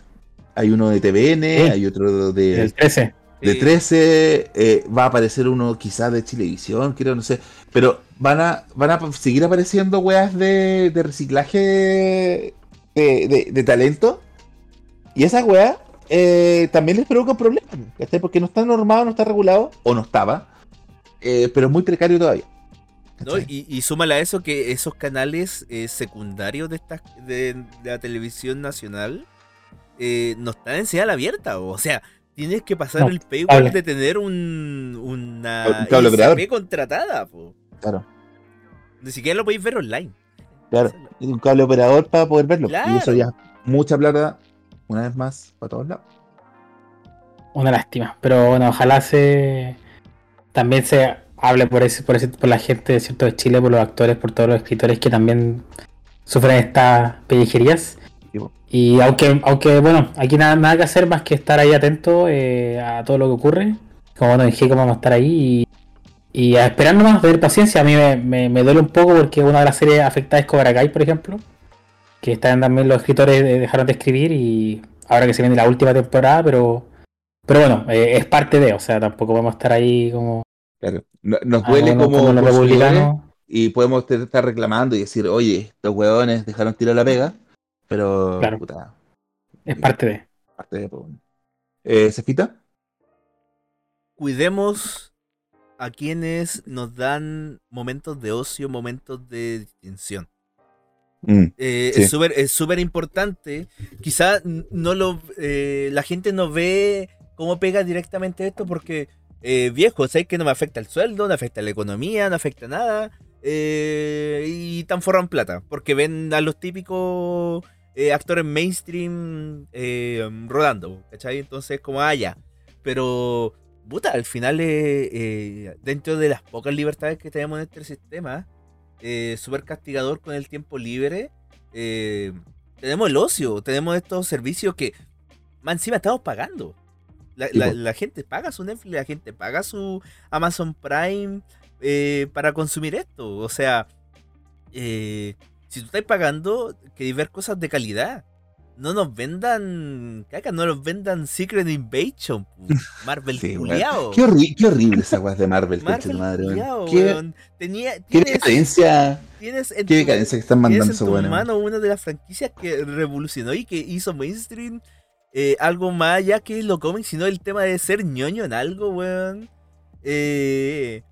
Hay uno de TVN, Sí. hay otro de, El 13. De Sí. 13, eh, va a aparecer uno quizás de Chilevisión, creo, no sé. Pero van a, van a seguir apareciendo weas de, de reciclaje de, de- de talento. Y esas weas eh, también les provocan problemas, ¿cachai? Porque no está normado, no está regulado, o no estaba, eh, pero es muy precario todavía. ¿no? Y, y súmale a eso que esos canales secundarios de, esta, de, la televisión nacional no están en señal abierta. O sea, tienes que pasar No, el paywall de tener un, una Un cable operador. ISP contratada. po. Claro, Ni siquiera lo podéis ver online. claro. Y un cable operador para poder verlo. Y Claro. eso ya, mucha plata, una vez más, para todos lados. Una lástima. Pero bueno, ojalá se también se hable por ese, por ese, por la gente cierto de Chile, por los actores, por todos los escritores que también sufren estas pellejerías. Y aunque, aunque bueno, aquí nada, nada que hacer más que estar ahí atento eh, a todo lo que ocurre. Como bueno, dije, como vamos a estar ahí y, y a esperar nomás, tener paciencia. A mí me, me- me duele un poco porque una de las series afectadas es Cobra Kai, por ejemplo. Que están también los escritores eh, dejaron de escribir y ahora que se viene la última temporada, pero pero bueno, eh, es parte de, o sea, tampoco vamos a estar ahí como, Claro. No- Nos ah, duele como, como, los republicanos. y podemos estar reclamando y decir, oye, estos huevones dejaron tirar la pega, pero Claro. puta, Es parte de. parte de pues, eh, ¿Cefita? Cuidemos a quienes nos dan momentos de ocio, momentos de distinción. Mm, Eh, Sí. Es súper es súper importante. Quizá n- no lo, eh, la gente no ve cómo pega directamente esto porque, eh, viejo, sé que no me afecta el sueldo, no afecta la economía, no afecta nada. eh, y tan forran plata. Porque ven a los típicos eh, actores mainstream eh, rodando. ¿Cachai? Entonces, como, ah, ya. Pero, puta, al final, eh, eh, dentro de las pocas libertades que tenemos en este sistema, súper castigador con el tiempo libre. tenemos el ocio, tenemos estos servicios que más encima estamos pagando. La, la- gente paga su Netflix, la gente paga su Amazon Prime para consumir esto. O sea, eh, si tú estás pagando, queréis ver cosas de calidad. No nos vendan, caca, no nos vendan Secret Invasion. Marvel Sí, culiao. Qué, horri- qué horrible esa weas de Marvel, Marvel madre, culiao, Qué. Tenía, qué tienes, decadencia, tienes en qué decadencia que están Tienes mandando en esos tu weones. mano una de las franquicias que revolucionó y que hizo mainstream eh, algo más allá que lo cómics, sino el tema de ser ñoño en algo, weón. Eh,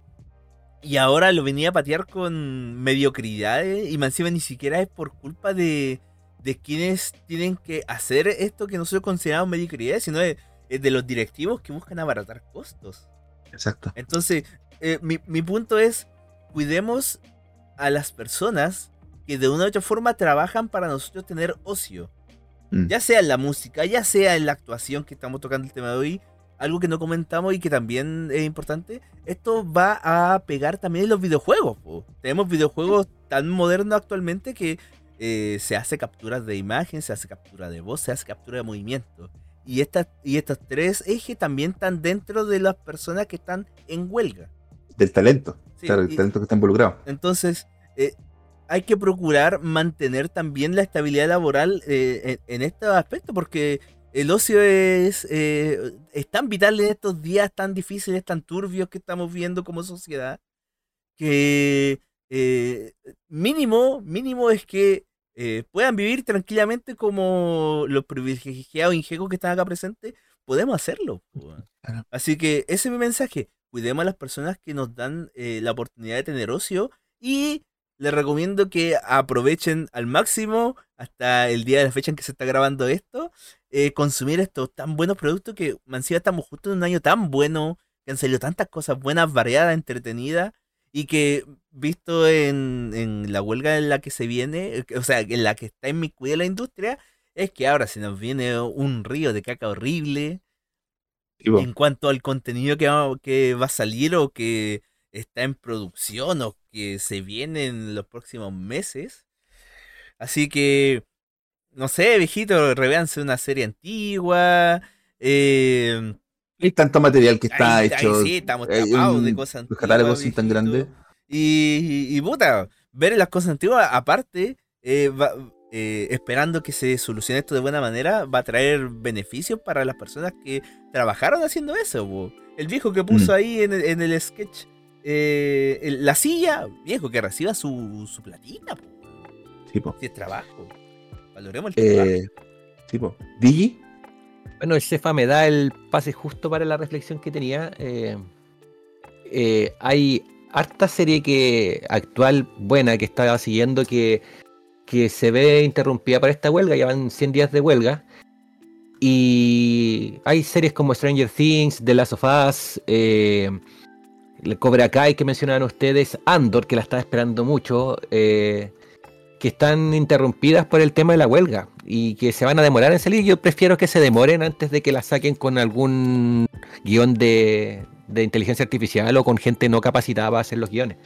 y ahora lo venía a patear con mediocridades y más encima ni siquiera es por culpa de, de quienes tienen que hacer esto que nosotros consideramos mediocridades, sino de, es de los directivos que buscan abaratar costos. Exacto. Entonces, eh, mi, mi punto es, cuidemos a las personas que de una u otra forma trabajan para nosotros tener ocio. Mm. Ya sea en la música, ya sea en la actuación que estamos tocando el tema de hoy, algo que no comentamos y que también es importante, esto va a pegar también en los videojuegos. po. Tenemos videojuegos tan modernos actualmente que eh, se hace capturas de imagen, se hace captura de voz, se hace captura de movimiento. Y, estas y estos tres ejes también están dentro de las personas que están en huelga. del talento. Sí, claro, el y- talento que está involucrado. Entonces, eh, hay que procurar mantener también la estabilidad laboral eh, en, en este aspecto, porque el ocio es, eh, es tan vital en estos días tan difíciles, tan turbios que estamos viendo como sociedad, que eh, mínimo, mínimo es que eh, puedan vivir tranquilamente como los privilegiados ingecos que están acá presentes, podemos hacerlo. Claro. Así que ese es mi mensaje. Cuidemos a las personas que nos dan eh, la oportunidad de tener ocio y les recomiendo que aprovechen al máximo hasta el día de la fecha en que se está grabando esto, eh, consumir estos tan buenos productos que encima estamos justo en un año tan bueno, que han salido tantas cosas buenas, variadas, entretenidas y que visto en, en la huelga en la que se viene, eh, o sea, en la que está inmiscuida la industria, es que ahora se nos viene un río de caca horrible Sí, en cuanto al contenido que va, que va a salir o que está en producción o que se viene en los próximos meses. Así que, no sé, viejito, revéanse una serie antigua. Eh, Hay tanto material que está ahí- ahí hecho. sí, estamos eh, tapados de cosas Los antiguas. catálogos son tan grandes. Y, y, y, puta, ver las cosas antiguas, aparte, eh, va- eh, esperando que se solucione esto de buena manera, va a traer beneficios para las personas que trabajaron haciendo eso. El viejo que puso Mm. ahí en el, en el sketch eh, el- la silla, viejo, que reciba su, su platita, po. Sí, po. si es trabajo. Valoremos el. Eh, sí, po. Digi, Bueno, el Cefa me da el pase justo para la reflexión que tenía. eh, eh, hay harta serie que actual buena que estaba siguiendo que, que se ve interrumpida por esta huelga, ya van 100 días de huelga. Y hay series como Stranger Things, The Last of Us, eh, el Cobra Kai que mencionaban ustedes, Andor, que la estaba esperando mucho, eh, que están interrumpidas por el tema de la huelga y que se van a demorar en salir. Yo prefiero que se demoren antes de que la saquen con algún guion de, de inteligencia artificial o con gente no capacitada para hacer los guiones.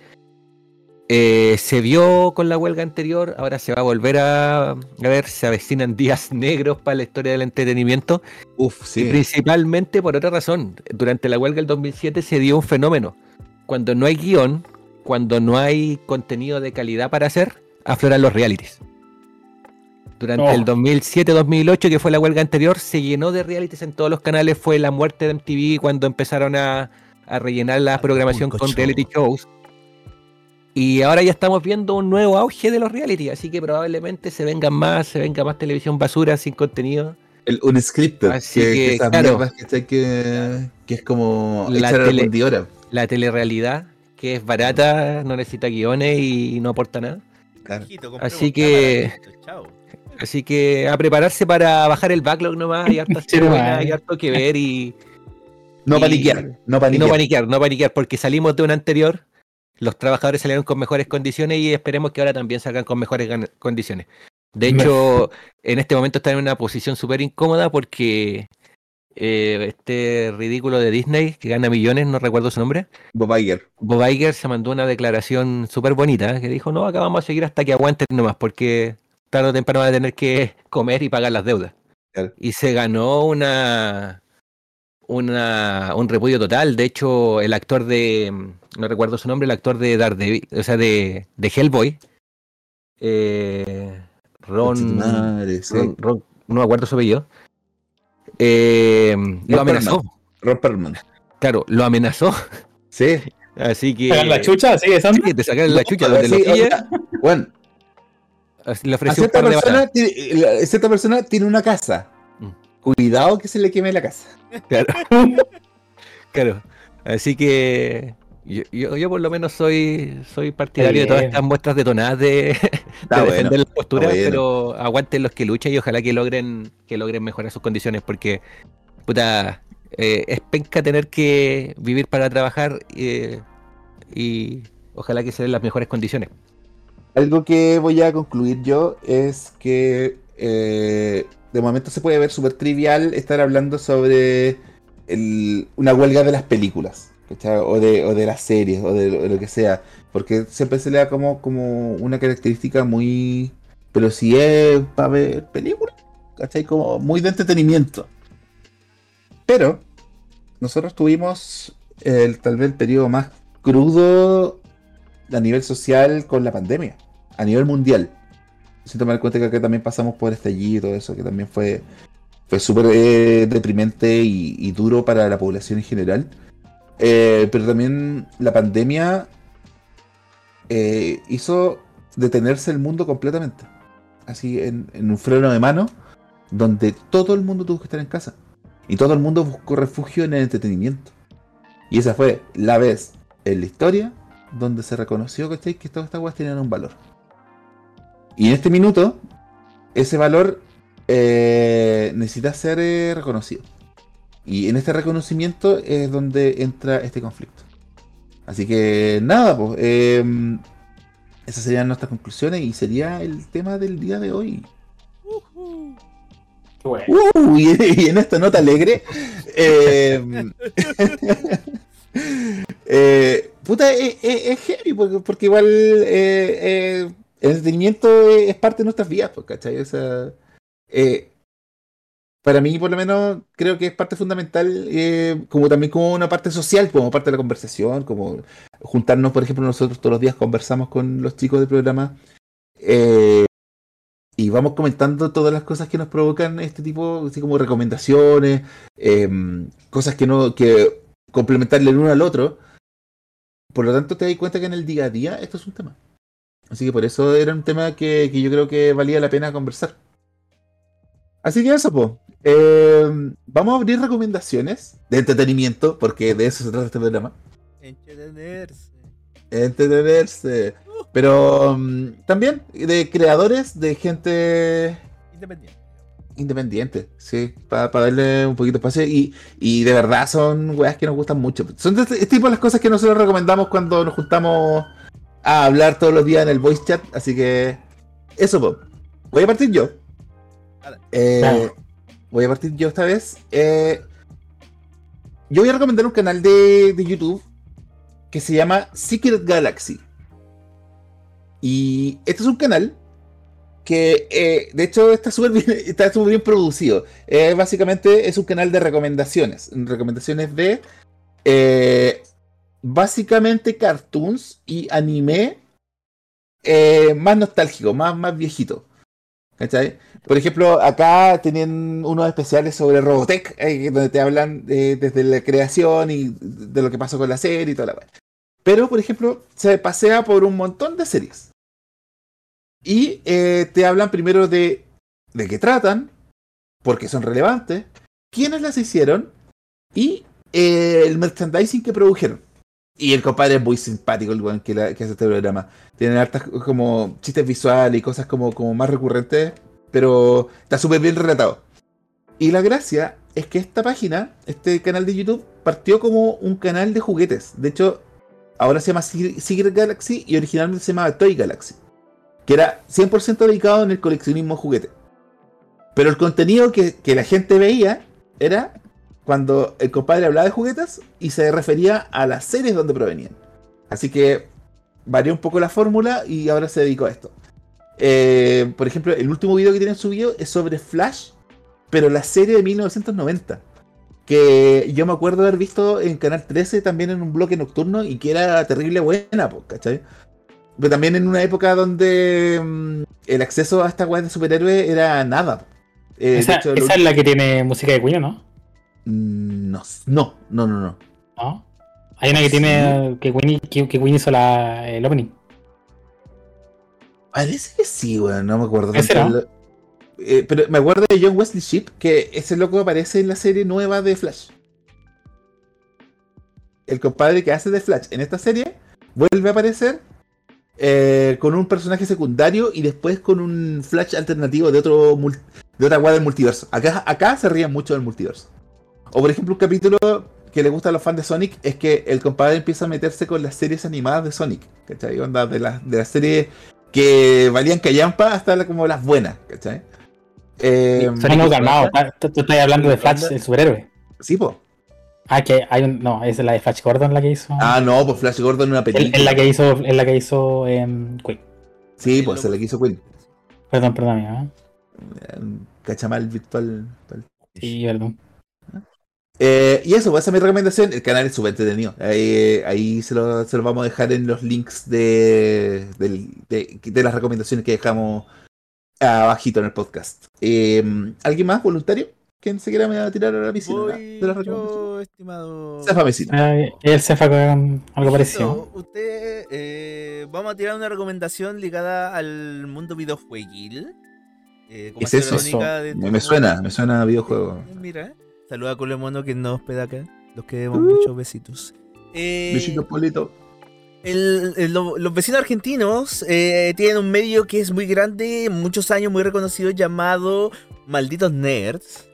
Eh, se vio con la huelga anterior, ahora se va a volver a, a ver, se avecinan días negros para la historia del entretenimiento. uff, Y sí. principalmente por otra razón. Durante la huelga del 2007 se dio un fenómeno. Cuando no hay guion, cuando no hay contenido de calidad para hacer, afloran los realities. Durante Oh. el 2007-2008, que fue la huelga anterior, se llenó de realities en todos los canales. Fue la muerte de MTV cuando empezaron a, a rellenar la programación con Show. reality shows. Y ahora ya estamos viendo un nuevo auge de los reality, así que probablemente se vengan más, se venga más televisión basura sin contenido. El unscripted. Así que, claro. que, es como La echar a la tele- la telerealidad, que es barata, no necesita guiones y no aporta nada. Claro. Hijito, compremos así que- chao. Así que a prepararse para bajar el backlog nomás, hay hartas Sí, hay harto que ver y, No Y- paniquear. No paniquear. no paniquear, no paniquear, porque salimos de una anterior, los trabajadores salieron con mejores condiciones y esperemos que ahora también salgan con mejores condiciones. De hecho, en este momento están en una posición súper incómoda porque eh, este ridículo de Disney que gana millones, no recuerdo su nombre, Bob Iger. Bob Iger se mandó una declaración súper bonita que dijo, no, acá vamos a seguir hasta que aguanten nomás, porque tarde o temprano van a tener que comer y pagar las deudas. Claro. Y se ganó una, una un repudio total. De hecho, el actor de, no recuerdo su nombre, el actor de Daredevil, o sea, de, de Hellboy, eh. Ron- Ron- no me acuerdo su apellido, eh, lo amenazó. Ron Perlman. Claro, lo amenazó. Sí. Así que... ¿Sacan la chucha? ¿Sigue eso? Sí, te sacaron la chucha donde lo sí, pilla, bueno, le a ofreció un cierta par de persona, balas. tiene, la- cierta persona tiene una casa. Mm. Cuidado que se le queme la casa. Claro. claro. Así que yo, yo, yo por lo menos soy soy partidario de todas estas muestras detonadas de, de bueno. defender la postura, bueno. pero aguanten los que luchan y ojalá que logren que logren mejorar sus condiciones porque puta eh, es penca tener que vivir para trabajar eh, y ojalá que se den las mejores condiciones. Algo que voy a concluir yo es que eh, de momento se puede ver súper trivial estar hablando sobre el- una huelga de las películas. O de, o de las series, o de, lo- que sea, porque siempre se le da como, como una característica muy... Pero si es para ver películas, ¿cachai? Como muy de entretenimiento. Pero nosotros tuvimos el, tal vez el periodo más crudo a nivel social con la pandemia, a nivel mundial. Sin tomar en cuenta que acá también pasamos por estallido y todo eso, que también fue, fue súper eh, deprimente y duro para la población en general. Eh, pero también la pandemia eh, hizo detenerse el mundo completamente. Así en, un freno de mano, donde todo el mundo tuvo que estar en casa. Y todo el mundo buscó refugio en el entretenimiento. Y esa fue la vez en la historia donde se reconoció que todas estas cosas tenían un valor. Y en este minuto, ese valor eh, necesita ser reconocido. Y en este reconocimiento es donde entra este conflicto. Así que nada, pues. eh, esas serían nuestras conclusiones y sería el tema del día de hoy. Bueno. Uh, y, y en esta nota alegre. eh, eh, puta, es, es- es heavy porque, porque igual eh, eh, el entretenimiento es, parte de nuestras vidas, pues, ¿cachai? O sea, eh, para mí, por lo menos, creo que es parte fundamental, eh, como también como una parte social, como parte de la conversación, como juntarnos, por ejemplo, nosotros todos los días conversamos con los chicos del programa. eh, y vamos comentando todas las cosas que nos provocan este tipo, así como recomendaciones, em, cosas que no, que complementarle el uno al otro. Por lo tanto, te das cuenta que en el día a día esto es un tema. Así que por eso era un tema que, que yo creo que valía la pena conversar. Así que eso, pues. Vamos a abrir recomendaciones de entretenimiento, porque de eso se trata este programa. Entretenerse. Entretenerse. Pero mm, también de creadores, de gente Independiente. independiente, sí, para darle un poquito de espacio. Y, y de verdad son weas que nos gustan mucho. Son de este, este tipo de las cosas que nosotros recomendamos cuando nos juntamos a hablar todos los días en el voice chat. Así que eso, po. voy a partir yo. Eh. Voy a partir yo esta vez. Eh, yo voy a recomendar un canal de, YouTube que se llama Secret Galaxy. Y este es un canal que eh, de hecho está súper bien, está súper bien producido. Eh, básicamente es un canal de recomendaciones. Recomendaciones de eh, básicamente cartoons y anime más nostálgico, más, más viejito. ¿Cachai? Por ejemplo, acá tienen unos especiales sobre Robotech, eh, donde te hablan eh, desde la creación y de lo que pasó con la serie y toda la wea. Pero, por ejemplo, se pasea por un montón de series. Y eh, te hablan primero de de qué tratan, porque son relevantes, quiénes las hicieron y eh, el merchandising que produjeron. Y el compadre es muy simpático, el que, que hace este programa. Tienen hartas como chistes visuales y cosas como, como más recurrentes, pero está súper bien relatado. Y la gracia es que esta página, este canal de YouTube, partió como un canal de juguetes. De hecho, ahora se llama Se- Secret Galaxy y originalmente se llamaba Toy Galaxy. Que era 100% dedicado en el coleccionismo de juguetes. Pero el contenido que, que la gente veía era cuando el compadre hablaba de juguetes y se refería a las series donde provenían. Así que varió un poco la fórmula y ahora se dedicó a esto. Eh, por ejemplo, el último video que tienen subido es sobre Flash, pero la serie de 1990. Que yo me acuerdo haber visto en Canal 13 también en un bloque nocturno y que era terrible buena, ¿cachai? Pero también en una época donde mm, el acceso a esta web de superhéroes era nada. Eh, esa, hecho, lo- esa es la que tiene música de Queen, ¿o ¿no? No, no, no, no, no. ¿No? Hay una que tiene que Queen, que, que Queen hizo la, el opening. Parece que sí, weón, no me acuerdo. ¿Ese tanto no? el- eh, pero me acuerdo de John Wesley Shipp, que ese loco aparece en la serie nueva de Flash. El compadre que hace de Flash en esta serie vuelve a aparecer eh, con un personaje secundario y después con un Flash alternativo de otro de otra guada del multiverso. Acá, acá se ríen mucho del multiverso. O por ejemplo, un capítulo que le gusta a los fans de Sonic es que el compadre empieza a meterse con las series animadas de Sonic. ¿Cachai? Onda de las de las series que valían callampa hasta la- como las buenas, ¿cachai? Eh, Sonic calmado. Tú estás hablando de Flash, el superhéroe. sí, po. Ah, que hay un. No, es la de Flash Gordon la que hizo. Ah, no, pues Flash Gordon en una es, película. es la que hizo. Es la que hizo em, Queen. Sí, pues se la quiso Queen. Perdón, perdón, amigo. ¿eh? Un Cachamal virtual. Sí, perdón. Eh, y eso, pues, esa es mi recomendación. El canal es súper entretenido. Ahí, ahí se, lo, se lo vamos a dejar en los links de, de, de las recomendaciones que dejamos abajito en el podcast. Eh, ¿Alguien más voluntario? ¿Quién se quiera tirar a la piscina Voy de las recomendaciones? yo, estimado. Cefa Mesina. Eh, se fue con algo parecido. Usted, eh, vamos a tirar una recomendación ligada al mundo videojueguil. Eh, como ¿Qué es eso? de Me, me el suena, me suena a videojuego. Eh, Mira, saluda a Colemono que nos hospeda acá. Los queremos Uh. muchos besitos. Eh, Besitos, Polito. el- el- lo- los vecinos argentinos eh, tienen un medio que es muy grande, muchos años muy reconocido, llamado Malditos Nerds.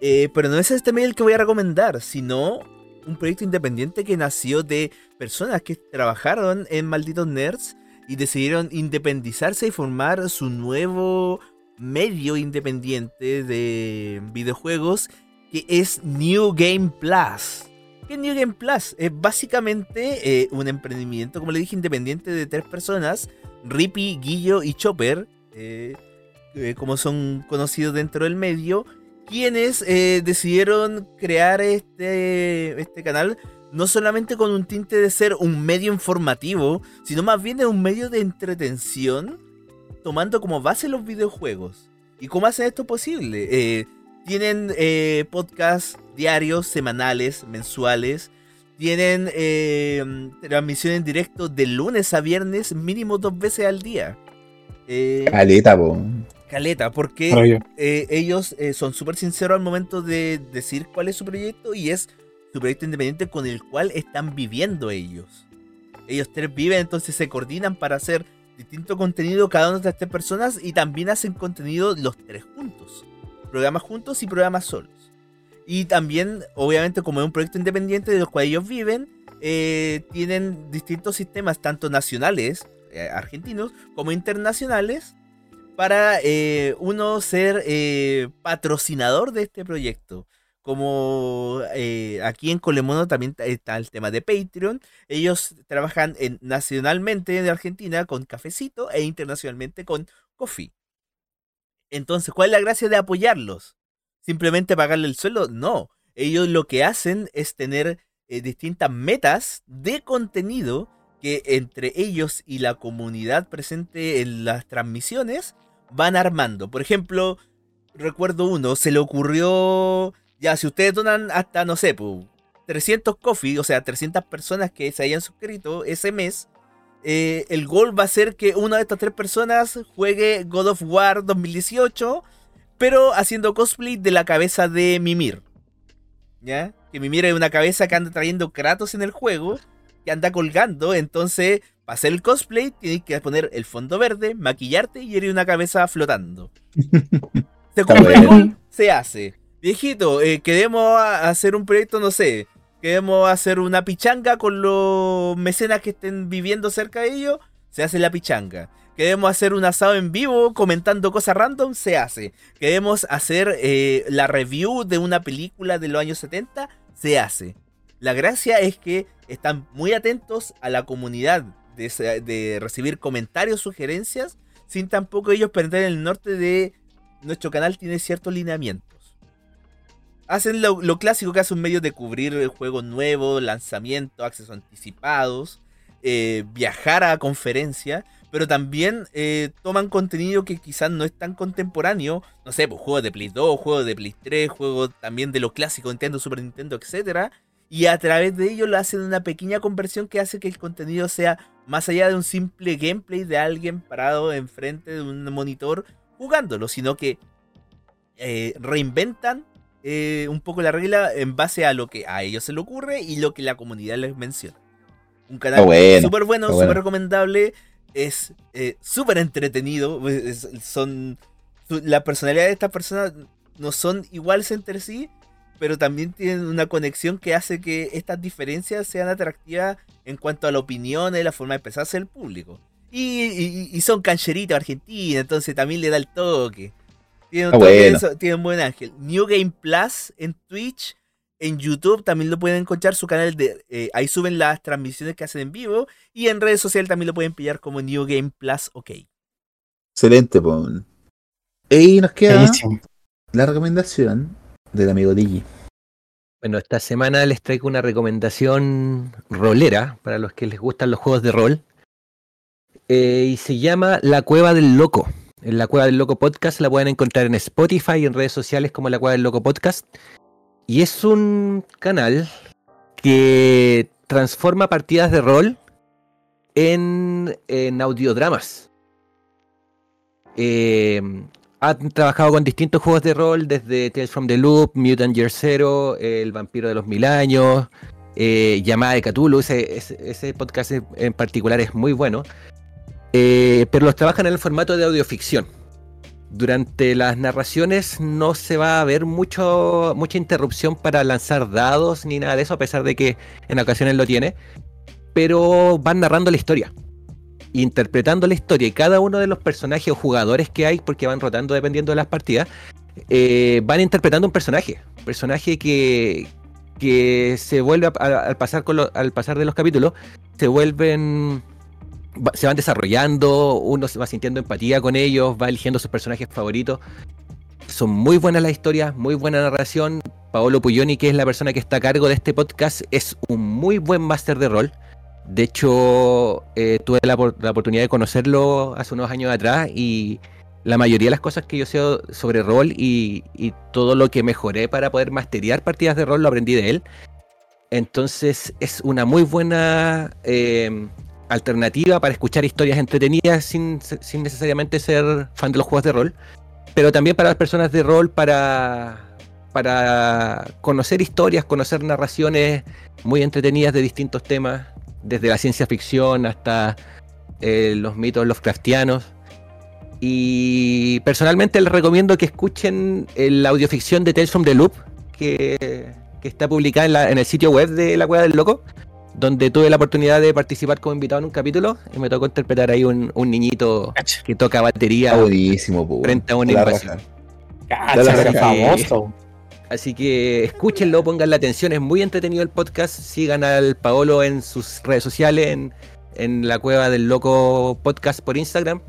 Eh, pero no es este medio el que voy a recomendar, sino un proyecto independiente que nació de personas que trabajaron en Malditos Nerds y decidieron independizarse y formar su nuevo medio independiente de videojuegos que es New Game Plus. ¿Qué es New Game Plus? Es básicamente eh, un emprendimiento, como le dije, independiente de tres personas, Rippy, Guillo y Chopper, eh, eh, como son conocidos dentro del medio, quienes decidieron crear este, este canal no solamente con un tinte de ser un medio informativo, sino más bien de un medio de entretención, tomando como base los videojuegos. ¿Y cómo hacen esto posible? Eh, tienen eh, podcasts diarios, semanales, mensuales. Tienen eh, transmisión en directo de lunes a viernes, mínimo dos veces al día. Eh, Caleta, po. caleta, porque eh, ellos eh, son súper sinceros al momento de decir cuál es su proyecto y es su proyecto independiente con el cual están viviendo ellos. Ellos tres viven, entonces se coordinan para hacer distinto contenido cada una de estas tres personas y también hacen contenido los tres juntos. Programas juntos y programas solos. Y también, obviamente, como es un proyecto independiente de los cuales ellos viven, eh, tienen distintos sistemas, tanto nacionales, eh, argentinos, como internacionales, para eh, uno ser patrocinador de este proyecto. Como aquí en Colemono también ta- está el tema de Patreon. Ellos trabajan en- nacionalmente en Argentina con Cafecito e internacionalmente con Coffee. Entonces, ¿cuál es la gracia de apoyarlos? ¿Simplemente pagarle el sueldo? No. Ellos lo que hacen es tener eh, distintas metas de contenido que entre ellos y la comunidad presente en las transmisiones van armando. Por ejemplo, recuerdo uno, se le ocurrió, ya, si ustedes donan hasta, no sé, pu, 300 coffee, o sea, 300 personas que se hayan suscrito ese mes, eh, el gol va a ser que una de estas tres personas juegue God of War 2018, pero haciendo cosplay de la cabeza de Mimir. ¿Ya? Que Mimir es una cabeza que anda trayendo Kratos en el juego, que anda colgando, entonces, para hacer el cosplay, tienes que poner el fondo verde, maquillarte y eres una cabeza flotando. Se cumple se hace. Viejito, eh, queremos hacer un proyecto, no sé, queremos hacer una pichanga con los mecenas que estén viviendo cerca de ellos, se hace la pichanga. Queremos hacer un asado en vivo comentando cosas random, se hace. Queremos hacer eh, la review de una película de los años 70, se hace. La gracia es que están muy atentos a la comunidad de, de recibir comentarios, sugerencias, sin tampoco ellos perder el norte de nuestro canal tiene ciertos lineamientos. Hacen lo, clásico que hace un medio de cubrir juegos nuevos, lanzamientos, accesos anticipados, eh, viajar a conferencia, pero también eh, toman contenido que quizás no es tan contemporáneo, no sé, pues juegos de Play 2, juegos de Play 3, juegos también de lo clásico, Nintendo, Super Nintendo, etcétera, y a través de ello lo hacen una pequeña conversión que hace que el contenido sea más allá de un simple gameplay de alguien parado enfrente de un monitor jugándolo, sino que eh, reinventan eh, un poco la regla en base a lo que a ellos se le ocurre y lo que la comunidad les menciona. Un canal Está bueno, súper bueno, súper bueno. recomendable, es eh, súper entretenido, es- son la personalidad de estas personas no son iguales entre sí, pero también tienen una conexión que hace que estas diferencias sean atractivas en cuanto a la opinión y la forma de expresarse del público. Y, y- y son cancheritos argentinos, entonces también le da el toque. Tiene un, Ah, toque de bueno. eso- tiene un buen ángel. New Game Plus en Twitch, en YouTube también lo pueden encontrar su canal de eh, ahí suben las transmisiones que hacen en vivo y en redes sociales también lo pueden pillar como New Game Plus OK. Excelente, po. Y nos queda Buenísimo. la recomendación del amigo Digi. Bueno, esta semana les traigo una recomendación rolera para los que les gustan los juegos de rol. Eh, y se llama La Cueva del Loco. En La Cueva del Loco Podcast la pueden encontrar en Spotify y en redes sociales como La Cueva del Loco Podcast. Y es un canal que transforma partidas de rol en, audiodramas. Eh, han trabajado con distintos juegos de rol, desde Tales from the Loop, Mutant Year Zero, El Vampiro de los Mil Años, eh, Llamada de Cthulhu. Ese, podcast en particular es muy bueno. Eh, pero los trabajan en el formato de audioficción. Durante las narraciones no se va a ver mucho, mucha interrupción para lanzar dados ni nada de eso, a pesar de que en ocasiones lo tiene. Pero van narrando la historia interpretando la historia y cada uno de los personajes o jugadores que hay, porque van rotando dependiendo de las partidas, eh, van interpretando un personaje. Personaje que, que se vuelve al, pasar con lo- al pasar de los capítulos, se vuelven. Se van desarrollando, uno se va sintiendo empatía con ellos, va eligiendo sus personajes favoritos. Son muy buenas las historias, muy buena narración. Paolo Puglioni, que es la persona que está a cargo de este podcast, es un muy buen máster de rol. De hecho, eh, tuve la, la oportunidad de conocerlo hace unos años atrás y la mayoría de las cosas que yo sé sobre rol y, y todo lo que mejoré para poder masterear partidas de rol lo aprendí de él. Entonces es una muy buena eh, alternativa para escuchar historias entretenidas sin, sin necesariamente ser fan de los juegos de rol, pero también para las personas de rol para, para conocer historias, conocer narraciones muy entretenidas de distintos temas desde la ciencia ficción hasta eh, los mitos Lovecraftianos. Y personalmente les recomiendo que escuchen eh, la audioficción de Tales from the Loop, que, que está publicada en el sitio web de La Cueva del Loco, donde tuve la oportunidad de participar como invitado en un capítulo y me tocó interpretar ahí un, un niñito que toca batería. Buenísimo, po, Frente a una la invasión. raja. Cacha, la era raja. famoso. Así que escúchenlo, pongan la atención, es muy entretenido el podcast. Sigan al Paolo en sus redes sociales, en, en la cueva del loco podcast por Instagram.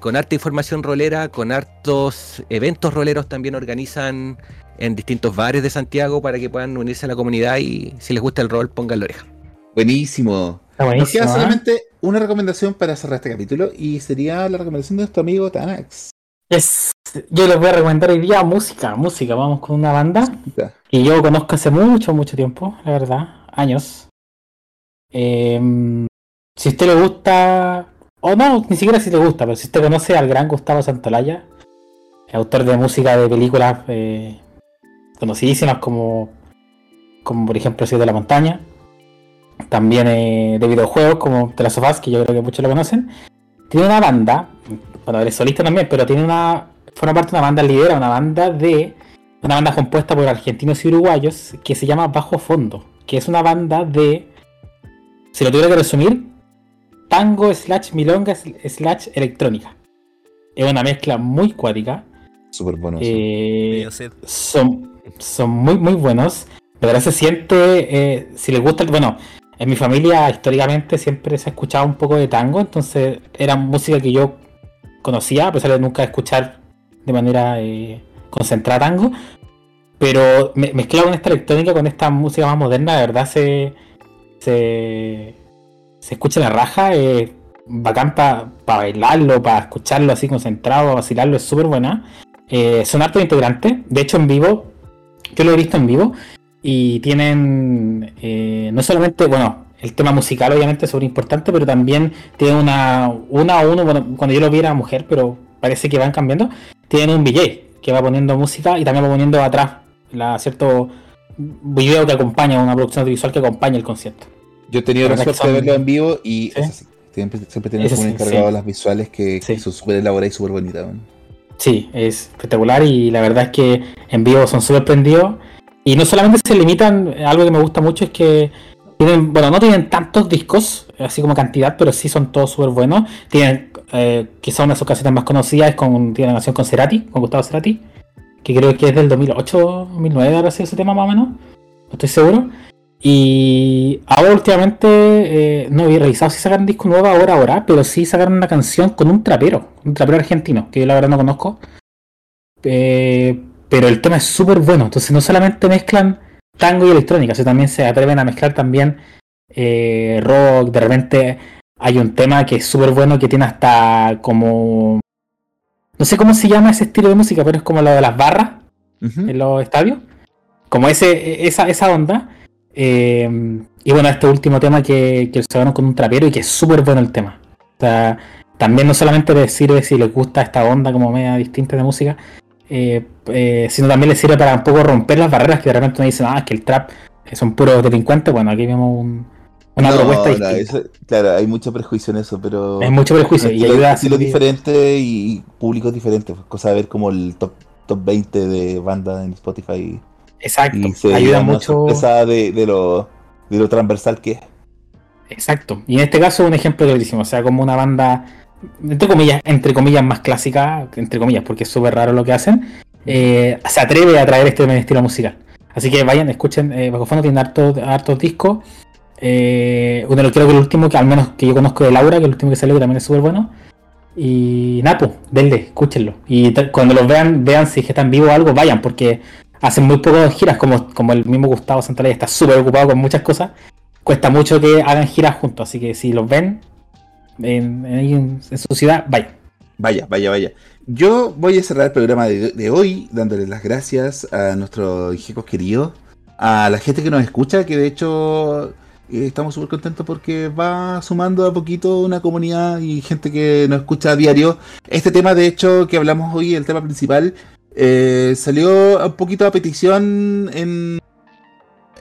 Con harta información rolera, con hartos eventos roleros también organizan en distintos bares de Santiago para que puedan unirse a la comunidad y si les gusta el rol, pongan la oreja. Buenísimo. Está Nos buenísimo. queda ¿eh? solamente una recomendación para cerrar este capítulo y sería la recomendación de nuestro amigo Tanax. Es- yo les voy a recomendar hoy día música. Música, vamos con una banda que yo conozco hace mucho, mucho tiempo, la verdad, años. Em, si a usted le gusta, o no, ni siquiera si le gusta, pero si usted conoce al gran Gustavo Santolaya, autor de música de películas eh, conocidísimas como, como por ejemplo Cielo de la Montaña, también eh, de videojuegos como The Last of Us, que yo creo que muchos lo conocen, tiene una banda, bueno, él es solista también, pero tiene una, forma parte de una banda, lidera una banda de una banda compuesta por argentinos y uruguayos que se llama Bajo Fondo, que es una banda de, si lo tuviera que resumir, tango slash milonga slash electrónica. Es una mezcla muy cuática. Súper bueno. eh, son, son muy muy buenos. De verdad se siente, eh, si les gusta, el- bueno, en mi familia históricamente siempre se ha escuchado un poco de tango, entonces era música que yo conocía, a pesar de nunca escuchar de manera eh, concentrada tango. Pero me- mezclado con esta electrónica, con esta música más moderna, de verdad se, se, se escucha la raja. eh, bacán para bailarlo, para escucharlo así concentrado, vacilarlo, es súper buena. Eh, son hartos integrantes. De hecho, en vivo, yo lo he visto en vivo. Y tienen eh, no solamente, bueno, el tema musical obviamente es súper importante, pero también tienen una, una o uno, bueno, cuando yo lo vi era mujer, pero parece que van cambiando. Tienen un DJ que va poniendo música y también va poniendo atrás la cierto video que acompaña, una producción audiovisual que acompaña el concierto. Yo he tenido la La que suerte de son- verlo en vivo y Sí. es. Siempre, siempre tienen sí, encargado sí. las visuales que, que Sí. son súper elaboradas y súper bonitas. weón. Sí, es espectacular y la verdad es que en vivo son súper prendidos. Y no solamente se limitan, algo que me gusta mucho es que tienen, bueno, no tienen tantos discos, así como cantidad, pero sí son todos súper buenos. Tienen, eh, quizá una de sus canciones más conocidas es con, tiene una canción con Cerati, con Gustavo Cerati, que creo que es del 2008, 2009, ahora sí ese tema más o menos, no estoy seguro. Y ahora últimamente, eh, no había revisado si sacaron disco nuevo ahora, ahora, pero sí sacaron una canción con un trapero, un trapero argentino, que yo la verdad no conozco. Eh, pero el tema es súper bueno, entonces no solamente mezclan tango y electrónica, o sea, también se atreven a mezclar también eh, rock, de repente hay un tema que es súper bueno que tiene hasta como... No sé cómo se llama ese estilo de música, pero es como lo de las barras en los estadios. Como ese, esa, esa onda. Eh, y bueno, este último tema que, que se van con un trapero y que es súper bueno el tema. O sea, también no solamente les sirve si les gusta esta onda como media distinta de música, eh, eh, sino también les sirve para un poco romper las barreras que de repente uno dice, ah, es que el trap eh, son puros delincuentes. Bueno, aquí vemos un- una No, propuesta no, eso- claro, hay mucho prejuicio en eso, pero. Hay mucho prejuicio y ayuda servir- diferentes y públicos diferentes. pues, cosa de ver como el top, top 20 de bandas en Spotify. Exacto, Y ayuda mucho. de, de lo, de lo transversal que es. Exacto. Y en este caso un ejemplo clarísimo. O sea, como una banda, entre comillas, entre comillas, más clásica, entre comillas, porque es súper raro lo que hacen, eh, se atreve a traer este estilo musical. Así que vayan, escuchen, eh, Bajo Fondo tiene hartos, hartos discos. Eh, uno lo creo que el último, que al menos que yo conozco de Laura, que el último que salió que también es súper bueno. Y Napo, denle, escúchenlo. Y cuando los vean, vean si están vivos o algo, vayan, porque hacen muy pocas giras, como, como el mismo Gustavo Santaolalla está súper ocupado con muchas cosas cuesta mucho que hagan giras juntos, así que si los ven en, en- en su ciudad, vayan. Vaya, vaya, vaya. Yo voy a cerrar el programa de, de hoy dándoles las gracias a nuestros hijos queridos, a la gente que nos escucha, que de hecho eh, estamos súper contentos porque va sumando a poquito una comunidad y gente que nos escucha a diario. Este tema, de hecho, que hablamos hoy, el tema principal, eh, salió un poquito a petición en,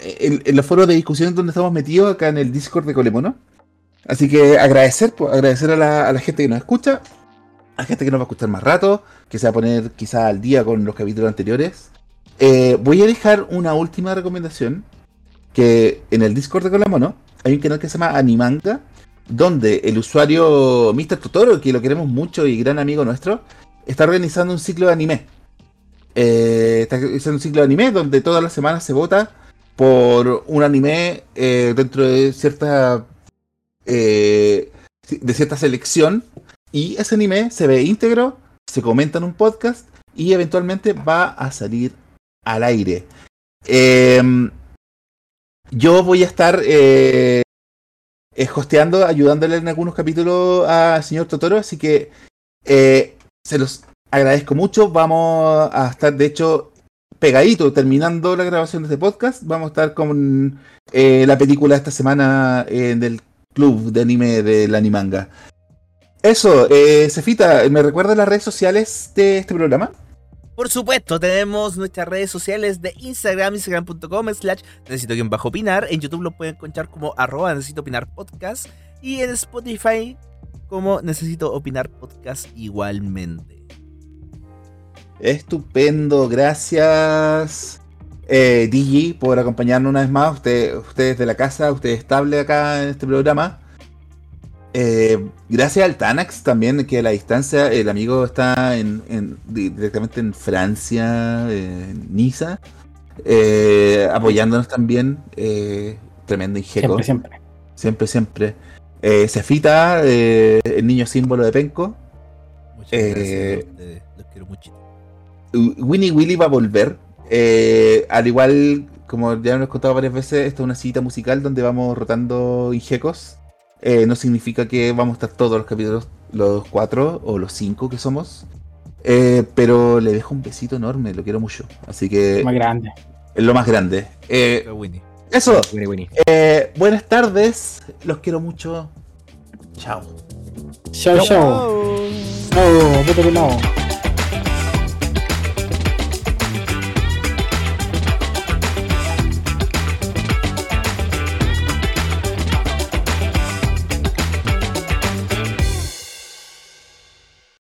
en, en los foros de discusión donde estamos metidos, acá en el Discord de Colemono. Así que agradecer, pues, agradecer a la, gente que nos escucha, a la gente que nos va a escuchar más rato, que se va a poner quizá al día con los capítulos anteriores. Eh, voy a dejar una última recomendación, que en el Discord de Colamono hay un canal que se llama Animanga, donde el usuario Mr. Totoro, que lo queremos mucho y gran amigo nuestro, está organizando un ciclo de anime. Eh, está organizando un ciclo de anime donde todas las semanas se vota por un anime eh, dentro de cierta eh, de cierta selección y ese anime se ve íntegro, se comenta en un podcast y eventualmente va a salir al aire. Em, yo voy a estar eh, eh, ayudándole en algunos capítulos al señor Totoro, así que eh, se los agradezco mucho. Vamos a estar, de hecho, pegadito, terminando la grabación de este podcast. Vamos a estar con la película esta semana eh, del club de anime del Animanga. Eso, eh, Cefita, ¿me recuerda las redes sociales de este programa? Por supuesto, tenemos nuestras redes sociales de Instagram, instagram.com slash necesito quien bajo opinar. En YouTube lo pueden encontrar como arroba necesito opinar podcast. Y en Spotify como necesito opinar podcast igualmente. Estupendo, gracias eh, DJ por acompañarnos una vez más. Usted, ustedes de la casa, usted estable acá en este programa. Eh, gracias al Tanax también, que a la distancia el amigo está en, en- di- directamente en Francia, en Niza, eh, apoyándonos también. eh, tremendo ingeco. Siempre, siempre. Siempre, siempre. Eh, Cefita, eh, el niño símbolo de Penco. Muchas Eh, gracias ustedes. Los quiero mucho. Winnie Willy va a volver. Eh, al igual, como ya hemos contado varias veces, esta es una cita musical donde vamos rotando ingecos. Eh, no significa que vamos a estar todos los capítulos, los cuatro o los cinco que somos. Eh, pero le dejo un besito enorme, lo quiero mucho. Así que Más grande. es lo más grande. Eh, Winnie. eso, Winnie, Winnie. eh, buenas tardes, los quiero mucho. Chao. Chao, chao. Chao, pelado.